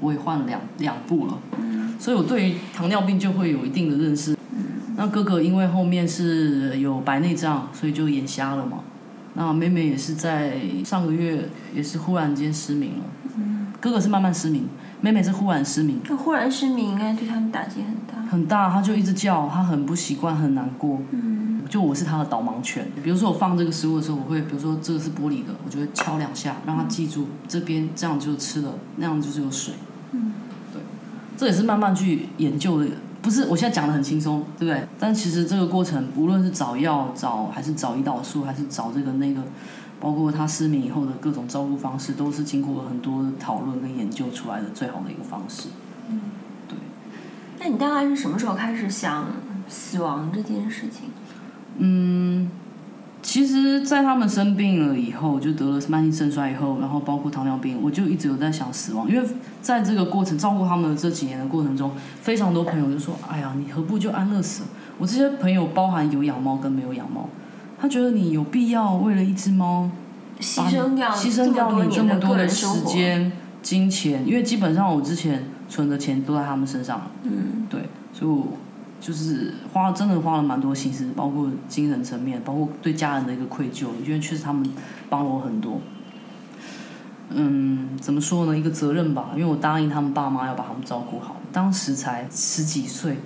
我也换了两两部了。嗯所以我对于糖尿病就会有一定的认识。那哥哥因为后面是有白内障，所以就眼瞎了嘛。那妹妹也是在上个月也是忽然间失明了。哥哥是慢慢失明，妹妹是忽然失明，那忽然失明应该对他们打击很大。很大，他就一直叫，他很不习惯，很难过。嗯就我是他的导盲犬，比如说我放这个食物的时候，我会比如说这个是玻璃的，我就会敲两下，让他记住这边这样就吃了，那样就是有水。嗯，对，这也是慢慢去研究的，不是我现在讲的很轻松，对不对？但其实这个过程，无论是找药、找还是找胰岛素，还是找这个那个，包括他失明以后的各种照顾方式，都是经过了很多讨论跟研究出来的最好的一个方式。嗯，对那你大概是什么时候开始想死亡这件事情？嗯，其实，在他们生病了以后，就得了慢性肾衰以后，然后包括糖尿病，我就一直有在想死亡，因为在这个过程照顾他们的这几年的过程中，非常多朋友就说：“哎呀，你何不就安乐死？”我这些朋友包含有养猫跟没有养猫，他觉得你有必要为了一只猫牺牲掉牺牲掉你这这么多的时。间、金钱，因为基本上我之前存的钱都在他们身上了。嗯对，所以我就是花真的花了蛮多心思，包括精神层面，包括对家人的一个愧疚，因为确实他们帮了我很多。嗯，怎么说呢？一个责任吧，因为我答应他们爸妈要把他们照顾好，当时才十几岁，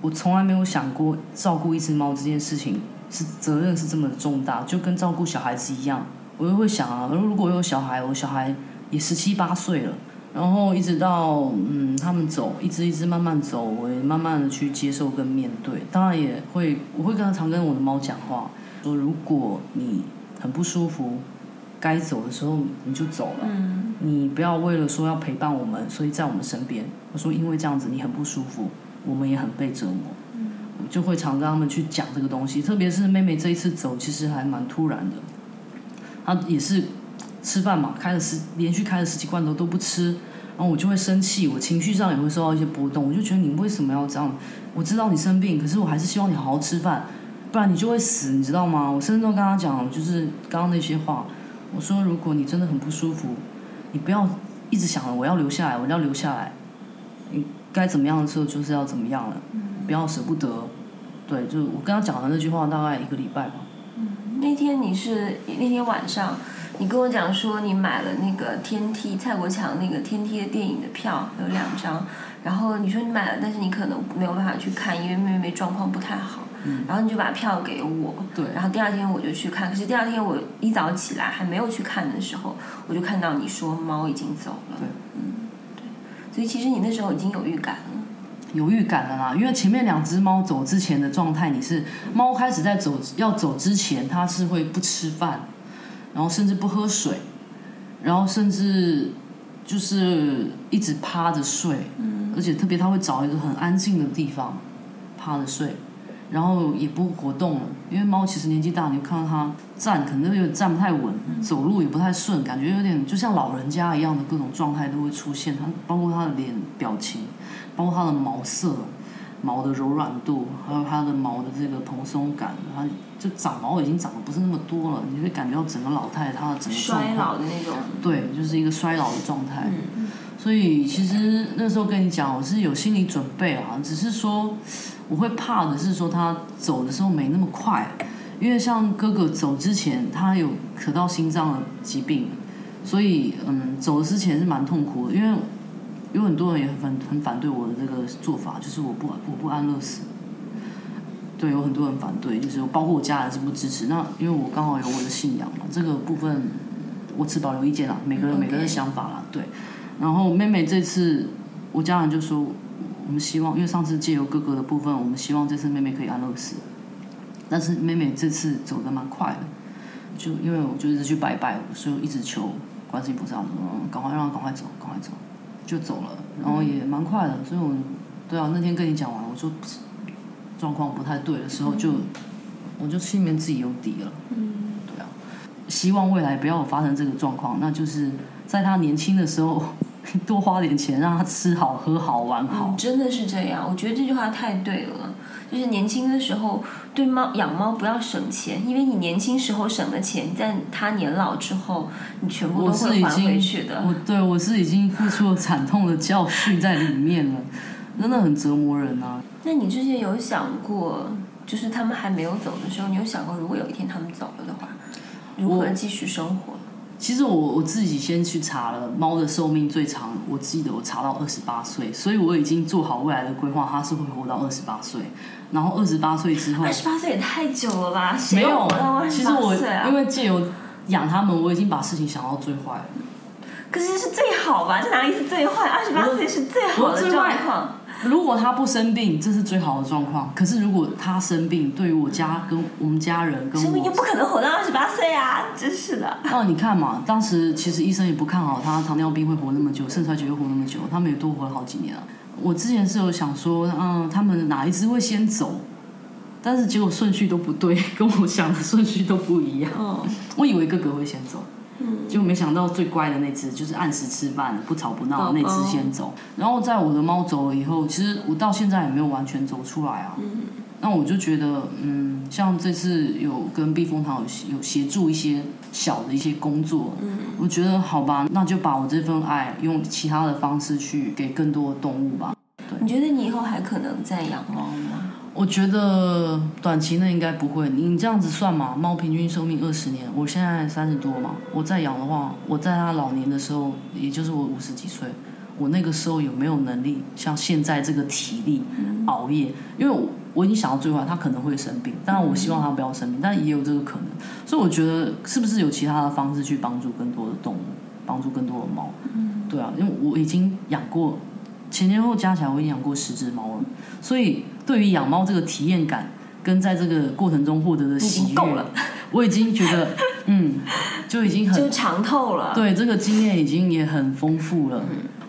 我从来没有想过照顾一只猫这件事情是责任是这么重大，就跟照顾小孩子一样，我就会想啊，如果我有小孩，我小孩也十七八岁了。然后一直到嗯他们走，一直一直慢慢走，我也慢慢的去接受跟面对。当然也会，我会跟他常跟我的猫讲话，说如果你很不舒服，该走的时候你就走了，嗯你不要为了说要陪伴我们，所以在我们身边。我说因为这样子你很不舒服，我们也很被折磨。嗯我就会常跟他们去讲这个东西，特别是妹妹这一次走，其实还蛮突然的。她也是吃饭嘛，开了十连续开了十几罐头都不吃，然后我就会生气，我情绪上也会受到一些波动。我就觉得你为什么要这样？我知道你生病，可是我还是希望你好好吃饭，不然你就会死，你知道吗？我甚至都跟他讲，就是刚刚那些话。我说，如果你真的很不舒服，你不要一直想着我要留下来，我要留下来。你该怎么样的时候就是要怎么样了，不要舍不得。对，就我跟他讲的那句话，大概一个礼拜吧。那天你是那天晚上，你跟我讲说你买了那个天梯蔡国强那个天梯的电影的票有两张，然后你说你买了，但是你可能没有办法去看，因为妹妹状况不太好，嗯。然后你就把票给我，对。然后第二天我就去看，可是第二天我一早起来还没有去看的时候，我就看到你说猫已经走了，对。嗯，对，所以其实你那时候已经有预感了，有预感了啦，因为前面两只猫走之前的状态，你是猫开始在走要走之前，它是会不吃饭，然后甚至不喝水，然后甚至就是一直趴着睡，嗯而且特别它会找一个很安静的地方趴着睡，然后也不活动了，因为猫其实年纪大，你看到它站可能有点站不太稳，走路也不太顺，感觉有点就像老人家一样的各种状态都会出现。它包括它的脸表情，包括它的毛色、毛的柔软度，还有它的毛的这个蓬松感，它就长毛已经长得不是那么多了，你会感觉到整个老太她的整个状衰老的那种。对，就是一个衰老的状态。嗯所以其实那时候跟你讲，我是有心理准备啊，只是说我会怕的是说他走的时候没那么快，因为像哥哥走之前，他有得到心脏的疾病，所以嗯，走的之前是蛮痛苦的，因为有很多人也很反很反对我的这个做法，就是我不我不安乐死。对，有很多人反对，就是包括我家人是不支持。那因为我刚好有我的信仰嘛，这个部分我持保留意见啦，每个人每个人的想法啦，对。然后妹妹这次，我家人就说，我们希望，因为上次借由哥哥的部分，我们希望这次妹妹可以安乐死。但是妹妹这次走的蛮快的，就因为我就一直去拜拜，所以我一直求观世音菩萨，嗯，赶快让她赶快走，赶快走，就走了，然后也蛮快的。所以我，对啊，那天跟你讲完，我说状况不太对的时候，就我就心里面自己有底了。嗯，对啊，希望未来不要有发生这个状况，那就是在他年轻的时候 多花点钱让他吃好、喝好、玩好嗯，。真的是这样。我觉得这句话太对了。就是年轻的时候对猫养猫不要省钱，因为你年轻时候省的钱，在它年老之后，你全部都会还回经去的。我对我是已经付出了惨痛的教训在里面了，真的很折磨人啊。那你之前有想过，就是他们还没有走的时候，你有想过，如果有一天他们走了的话，如何继续生活？其实我我自己先去查了，猫的寿命最长，我记得我查到二十八岁，所以我已经做好未来的规划，它是会活到二十八岁。然后二十八岁之后二，十八岁也太久了吧？谁没有其实我因？为借由养他们，我已经把事情想到最坏了。可是是最好吧？这哪里是最坏？二十八岁是最好的状况。如果他不生病，这是最好的状况。可是如果他生病，对于我家跟我们家人跟我，生命又不可能活到二十八岁啊！真是的。哦，你看嘛，当时其实医生也不看好他糖尿病会活那么久，肾衰竭会活那么久，他们也多活了好几年啊。我之前是有想说，嗯，他们哪一只会先走？但是结果顺序都不对，跟我想的顺序都不一样。嗯我以为哥哥会先走，嗯，结果没想到最乖的那只，就是按时吃饭、不吵不闹的那只先走。然后在我的猫走了以后，其实我到现在也没有完全走出来啊。嗯那我就觉得，嗯，像这次有跟避风塘有协有协助一些小的一些工作，嗯我觉得好吧，那就把我这份爱用其他的方式去给更多的动物吧。你觉得你以后还可能再养猫吗？我觉得短期内应该不会。你这样子算嘛，猫平均寿命二十年，我现在三十多嘛，我再养的话，我在它老年的时候，也就是我五十几岁，我那个时候有没有能力像现在这个体力熬夜？因为我我已经想到最坏，他可能会生病，当然我希望他不要生病，但也有这个可能。所以我觉得是不是有其他的方式去帮助更多的动物，帮助更多的猫？嗯对啊，因为我已经养过，前前后加起来我已经养过十只猫了，所以对于养猫这个体验感跟在这个过程中获得的喜悦，够了，我已经觉得，嗯，就已经很就尝透了。对这个经验已经也很丰富了。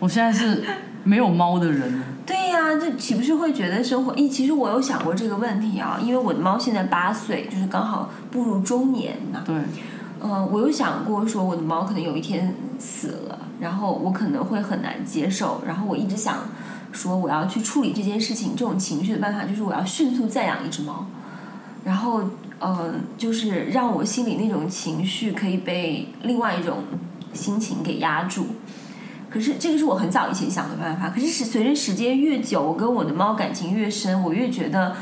我现在是没有猫的人，对呀、这岂不是会觉得生活？咦，其实我有想过这个问题啊，因为我的猫现在八岁，就是刚好步入中年呐、对，呃，我有想过说我的猫可能有一天死了，然后我可能会很难接受，然后我一直想说我要去处理这件事情，这种情绪的办法就是我要迅速再养一只猫，然后呃，就是让我心里那种情绪可以被另外一种心情给压住。可是这个是我很早以前想的办法，可是是随着时间越久，我跟我的猫感情越深，我越觉得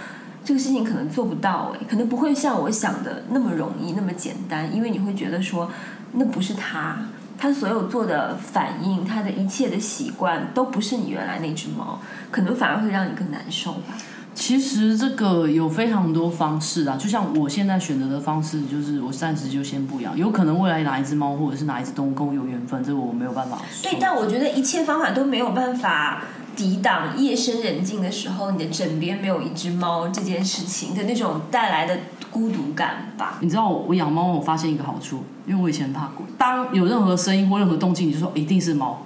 这个事情可能做不到哎，可能不会像我想的那么容易那么简单，因为你会觉得说那不是它，它所有做的反应，它的一切的习惯都不是你原来那只猫，可能反而会让你更难受吧。其实这个有非常多方式啊，就像我现在选择的方式，就是我暂时就先不养，有可能未来哪一只猫或者是哪一只动物跟我有缘分，这个我没有办法说。对，但我觉得一切方法都没有办法抵挡夜深人静的时候，你的枕边没有一只猫这件事情的那种带来的孤独感吧。你知道我养猫，我发现一个好处，因为我以前怕鬼，当有任何声音或任何动静，你就说一定是猫，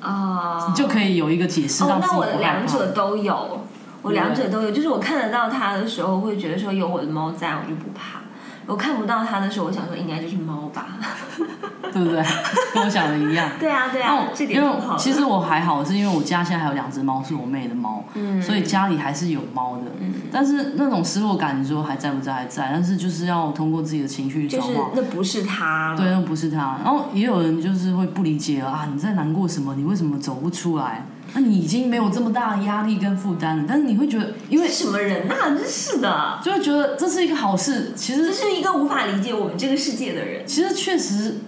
啊你就可以有一个解释哦，让自那我己不害怕。两者都有。我两者都有，就是我看得到它的时候，会觉得说有我的猫在，我就不怕；我看不到它的时候，我想说应该就是猫吧。对不对？跟我想的一样。对啊，对啊，这点因为。其实我还好，是因为我家现在还有两只猫，是我妹的猫，嗯所以家里还是有猫的。但是那种失落感，你说还在不在？还在，但是就是要通过自己的情绪就是转化。那不是它了，对，那不是它。然后也有人就是会不理解啊，你在难过什么？你为什么走不出来？那你已经没有这么大的压力跟负担了，但是你会觉得，因为什么人呐、真是的，就会觉得这是一个好事。其实这是一个无法理解我们这个世界的人。其实确实，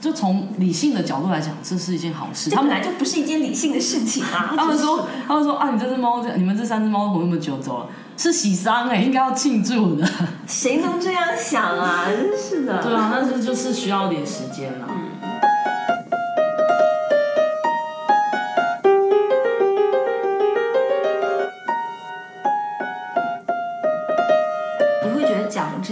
就从理性的角度来讲，这是一件好事。他们本来就不是一件理性的事情啊！他们说，他们说啊，你这只猫，你们这三只猫活那么久走了，是喜丧哎、应该要庆祝的。谁能这样想啊？真是的。对啊，但是就是需要点时间啦。你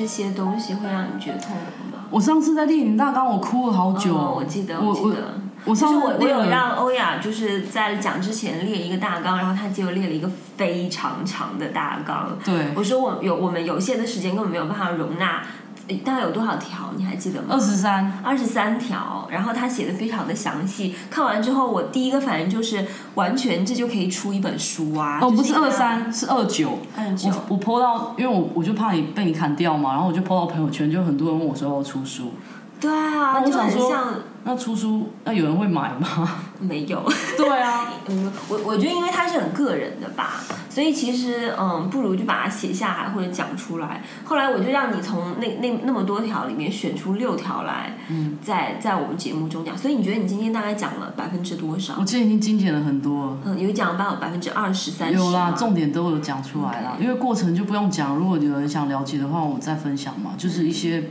些东西会让你觉得痛苦吗？我上次在电影大纲，我哭了好久。哦我记得，我记得。我上次就我，我有让欧雅就是在讲之前列一个大纲，然后他就列了一个非常长的大纲。对我说我有我们有限的时间根本没有办法容纳，诶大概有多少条？你还记得吗？二十三，二十三条，然后他写的非常的详细。看完之后，我第一个反应就是，完全这就可以出一本书啊！哦，不是二，三，是二九。二九我。我 PO 到，因为我我就怕你被你砍掉嘛，然后我就 PO 到朋友圈，就很多人问我说要出书。对啊，那我就想说很像那出书，那有人会买吗？没有。对啊，嗯，我我觉得因为它是很个人的吧，所以其实嗯，不如就把它写下来或者讲出来。后来我就让你从那那那么多条里面选出六条来，嗯，在在我们节目中讲。所以你觉得你今天大概讲了百分之多少我？今天已经精简了很多。嗯，有讲到百分之二十三十有啦，重点都有讲出来啦。因为过程就不用讲，如果有人想了解的话，我再分享嘛，就是一些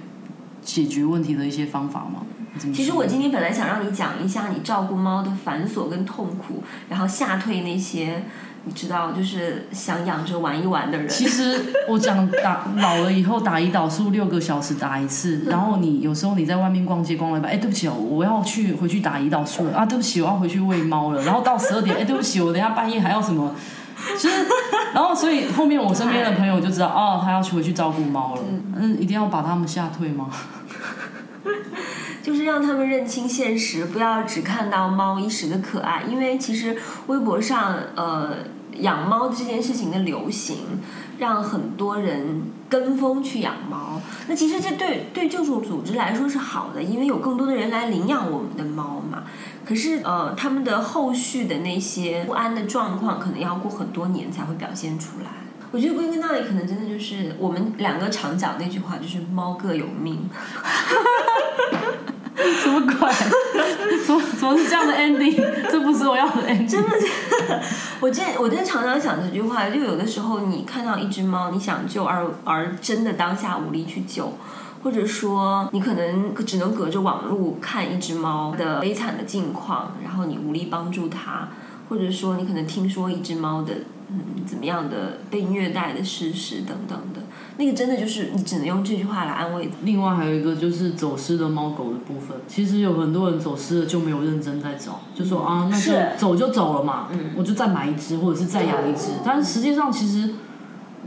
解决问题的一些方法嘛。其实我今天本来想让你讲一下你照顾猫的繁琐跟痛苦，然后吓退那些你知道就是想养着玩一玩的人。其实我讲打老了以后打胰岛素六个小时打一次，然后你有时候你在外面逛街逛了一半，哎，对不起哦，我要去回去打胰岛素了啊，对不起，我要回去喂猫了，然后到十二点，哎，对不起，我等一下半夜还要什么。其实，然后所以后面我身边的朋友就知道，哦，他要去回去照顾猫了。嗯，一定要把他们吓退吗？就是让他们认清现实，不要只看到猫一时的可爱，因为其实微博上呃养猫这件事情的流行，让很多人跟风去养猫。那其实这对对救助组织来说是好的，因为有更多的人来领养我们的猫嘛。可是呃，他们的后续的那些不安的状况，可能要过很多年才会表现出来。我觉得归根到底，可能真的就是我们两个常讲那句话，就是猫各有命。什么鬼？怎么 怎么是这样的 ending？这不是我要的 ending。真的，我真我真常常想这句话，就有的时候你看到一只猫，你想救而而真的当下无力去救，或者说你可能只能隔着网络看一只猫的悲惨的境况，然后你无力帮助它，或者说你可能听说一只猫的嗯怎么样的被虐待的事实等等的，那个真的就是你只能用这句话来安慰。另外还有一个就是走失的猫狗的部分，其实有很多人走失了就没有认真在找，就说啊，那就走就走了嘛，我就再买一只或者是再养一只。但是实际上其实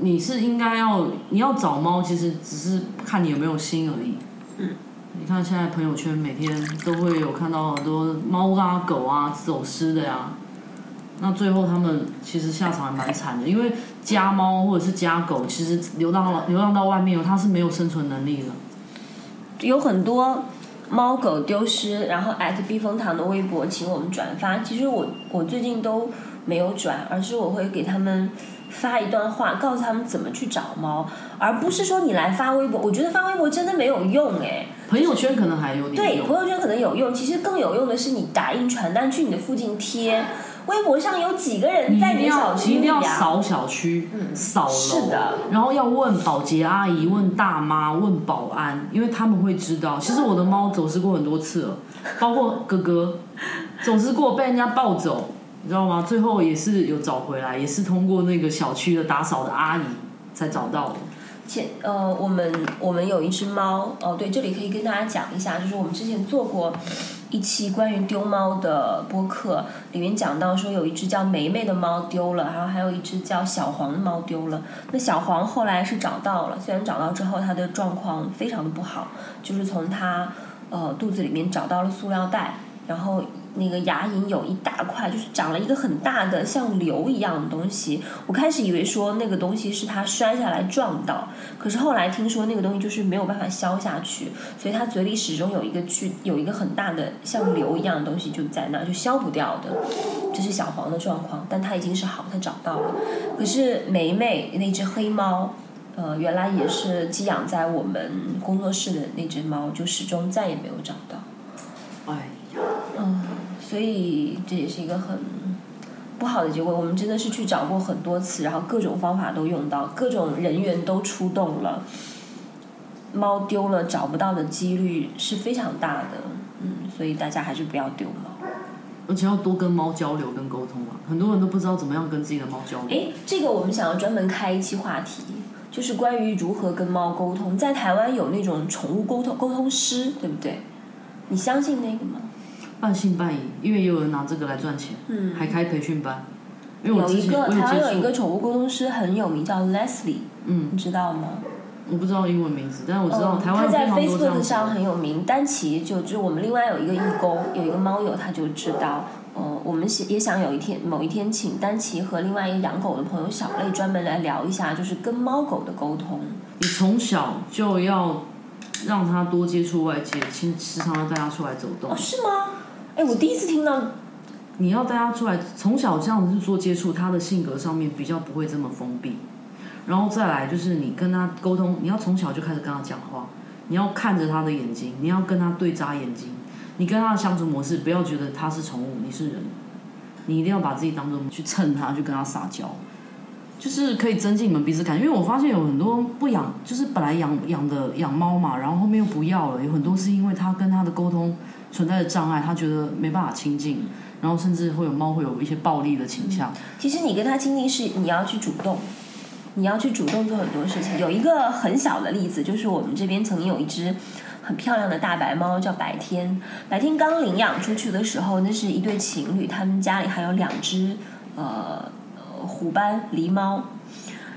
你是应该要你要找猫，其实只是看你有没有心而已。嗯，你看现在朋友圈每天都会有看到很多猫啊狗啊走失的呀。那最后他们其实下场还蛮惨的，因为家猫或者是家狗，其实流浪了流浪到外面，它是没有生存能力的。有很多猫狗丢失，然后艾特避风塘的微博请我们转发。其实我我最近都没有转，而是我会给他们发一段话，告诉他们怎么去找猫，而不是说你来发微博。我觉得发微博真的没有用哎。朋友圈可能还有点对，朋友圈可能有用，其实更有用的是你打印传单去你的附近贴。微博上有几个人在你小区里你一定要啊？扫小区，扫楼，是的，然后要问保洁阿姨、问大妈、问保安，因为他们会知道。其实我的猫走失过很多次了，包括哥哥 走失过被人家抱走，你知道吗？最后也是有找回来，也是通过那个小区的打扫的阿姨才找到的。前呃，我们我们有一只猫哦，对，这里可以跟大家讲一下，就是我们之前做过一期关于丢猫的播客，里面讲到说有一只叫梅梅的猫丢了，然后还有一只叫小黄的猫丢了。那小黄后来是找到了，虽然找到之后它的状况非常的不好，就是从它呃肚子里面找到了塑料袋，然后。那个牙龈有一大块，就是长了一个很大的像瘤一样的东西。我开始以为说那个东西是他摔下来撞到，可是后来听说那个东西就是没有办法消下去，所以他嘴里始终有一个巨有一个很大的像瘤一样的东西就在那，就消不掉的。这是小黄的状况，但他已经是好，他找到了。可是梅梅那只黑猫，呃，原来也是寄养在我们工作室的那只猫，就始终再也没有找到。哎，所以这也是一个很不好的结果。我们真的是去找过很多次，然后各种方法都用到，各种人员都出动了。猫丢了找不到的几率是非常大的，嗯，所以大家还是不要丢猫。而且要多跟猫交流跟沟通啊！很多人都不知道怎么样跟自己的猫交流。哎，这个我们想要专门开一期话题，就是关于如何跟猫沟通。在台湾有那种宠物沟通沟通师，对不对？你相信那个吗？半信半疑，因为也有人拿这个来赚钱，嗯还开培训班。有一个台湾有一个宠物沟通师很有名，叫 Leslie，嗯，你知道吗？我不知道英文名字，但是我知道台湾他在 Facebook 上很有名。丹奇就就是我们另外有一个义工，有一个猫友，他就知道。呃，我们也想有一天某一天请丹奇和另外一个养狗的朋友小类专门来聊一下，就是跟猫狗的沟通。你从小就要让他多接触外界，经时常要带他出来走动。哦，是吗？哎，我第一次听到，你要带他出来，从小这样子做接触，他的性格上面比较不会这么封闭。然后再来就是你跟他沟通，你要从小就开始跟他讲话，你要看着他的眼睛，你要跟他对眨眼睛，你跟他的相处模式不要觉得他是宠物，你是人，你一定要把自己当做去蹭他，去跟他撒娇，就是可以增进你们彼此感因为我发现有很多不养，就是本来养养的养猫嘛，然后后面又不要了，有很多是因为他跟他的沟通。存在的障碍，他觉得没办法亲近，然后甚至会有猫会有一些暴力的倾向。其实你跟他亲近是你要去主动，你要去主动做很多事情。有一个很小的例子，就是我们这边曾经有一只很漂亮的大白猫，叫白天。白天刚领养出去的时候，那是一对情侣，他们家里还有两只呃虎斑狸猫。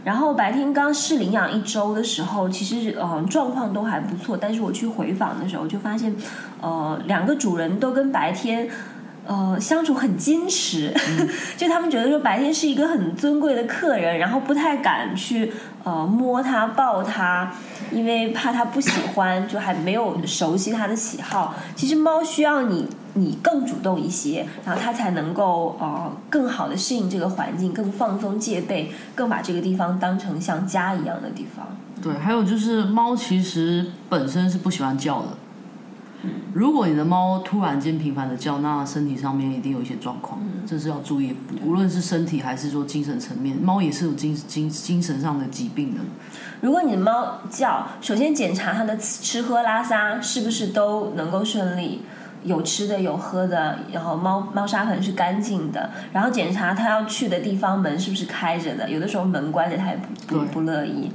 然后白天刚试领养一周的时候，其实嗯状况都还不错，但是我去回访的时候就发现，呃两个主人都跟白天呃相处很矜持，就他们觉得说白天是一个很尊贵的客人，然后不太敢去呃摸它抱它，因为怕它不喜欢，就还没有熟悉它的喜好。其实猫需要你。你更主动一些，然后它才能够呃更好的适应这个环境，更放松戒备，更把这个地方当成像家一样的地方。对，还有就是猫其实本身是不喜欢叫的。如果你的猫突然间频繁的叫，那身体上面一定有一些状况，这是要注意。无论是身体还是说精神层面，猫也是有精精精神上的疾病的。如果你的猫叫，首先检查它的吃喝拉撒是不是都能够顺利。有吃的有喝的，然后猫猫砂盆是干净的，然后检查它要去的地方门是不是开着的，有的时候门关着它也不不不乐意。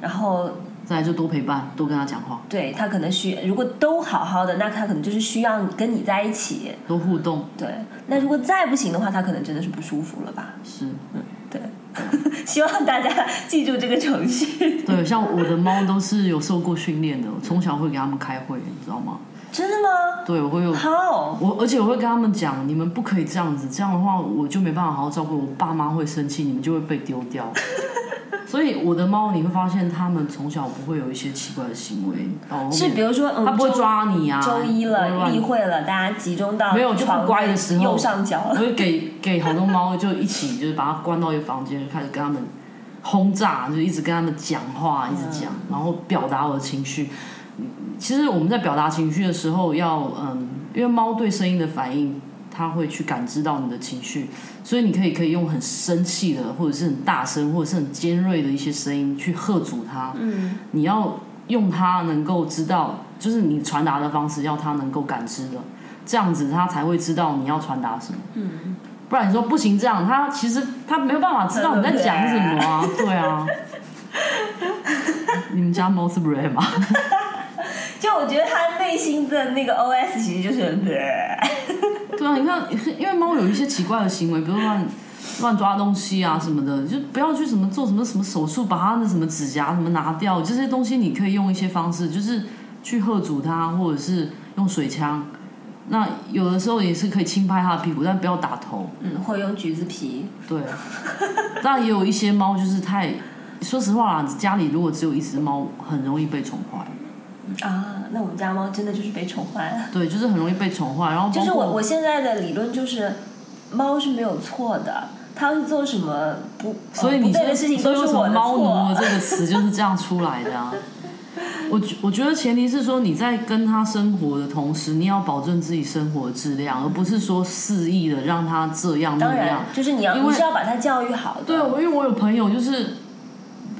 然后再来就多陪伴，多跟他讲话。对他可能需如果都好好的，那他可能就是需要跟你在一起多互动。对，那如果再不行的话，他可能真的是不舒服了吧？是，嗯，对。希望大家记住这个程序。对，像我的猫都是有受过训练的，从小会给他们开会，你知道吗？真的吗？对，我会有好，我而且我会跟他们讲，你们不可以这样子，这样的话我就没办法好好照顾我爸妈会生气，你们就会被丢掉。所以我的猫你会发现，它们从小不会有一些奇怪的行为。哦，是比如说，它不会抓你啊。周一了，例会了，大家集中到没有就不乖的时候，右上角。我会给给好多猫就一起，就是把它关到一个房间，开始跟它们轰炸，就一直跟它们讲话，一直讲，然后表达我的情绪。其实我们在表达情绪的时候，要嗯，因为猫对声音的反应，它会去感知到你的情绪，所以你可以可以用很生气的，或者是很大声，或者是很尖锐的一些声音去喝阻他。嗯，你要用他能够知道，就是你传达的方式，要他能够感知的，这样子他才会知道你要传达什么。嗯，不然你说不行，这样他其实他没有办法知道你在讲什么啊。对啊，你们家猫是不是吗？就我觉得他内心的那个 OS 其实就是，对啊，你看，因为猫有一些奇怪的行为，比如乱乱抓东西啊什么的，就不要去什么做什么什么手术，把它的什么指甲什么拿掉，这些东西你可以用一些方式，就是去喝阻它，或者是用水枪。那有的时候也是可以轻拍它的屁股，但不要打头。嗯，或用橘子皮。对，但也有一些猫就是太，说实话啦，家里如果只有一只猫，很容易被宠坏。啊，那我们家猫真的就是被宠坏了。对，就是很容易被宠坏。然后就是我我现在的理论就是，猫是没有错的，它要是做什么不所以你对的事情都是我的猫奴这个词就是这样出来的啊。我我觉得前提是说你在跟它生活的同时，你要保证自己生活质量，而不是说肆意的让它这样那样。就是你要你是要把它教育好。对，我因为我有朋友就是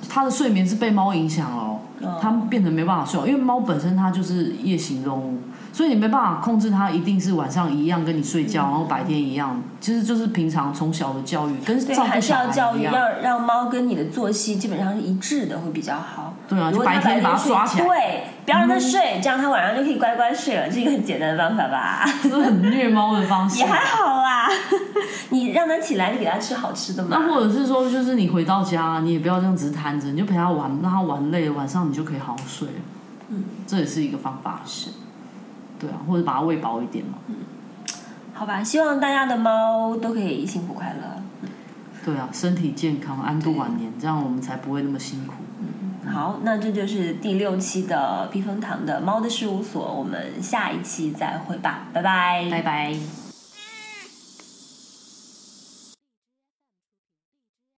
他的睡眠是被猫影响了。它变成没办法睡，因为猫本身它就是夜行动物，所以你没办法控制它，一定是晚上一样跟你睡觉，然后白天一样，其实就是平常从小的教育跟照顾小孩一样，要让猫跟你的作息基本上是一致的，会比较好。对啊，就白天把它抓起来，对，不要让它睡，这样它晚上就可以乖乖睡了，是一个很简单的方法吧？这是很虐猫的方式。也还好啦，你让它起来，你给它吃好吃的嘛。那或者是说，就是你回到家，你也不要这样子瘫着，你就陪它玩，让它玩累了，晚上你就可以好好睡了。嗯，这也是一个方法。是，对啊，或者把它喂饱一点嘛。嗯，好吧，希望大家的猫都可以幸福快乐。对啊，身体健康，安度晚年，这样我们才不会那么辛苦。嗯好，那这就是第六期的避风塘的猫的事务所，我们下一期再会吧，拜拜，拜拜。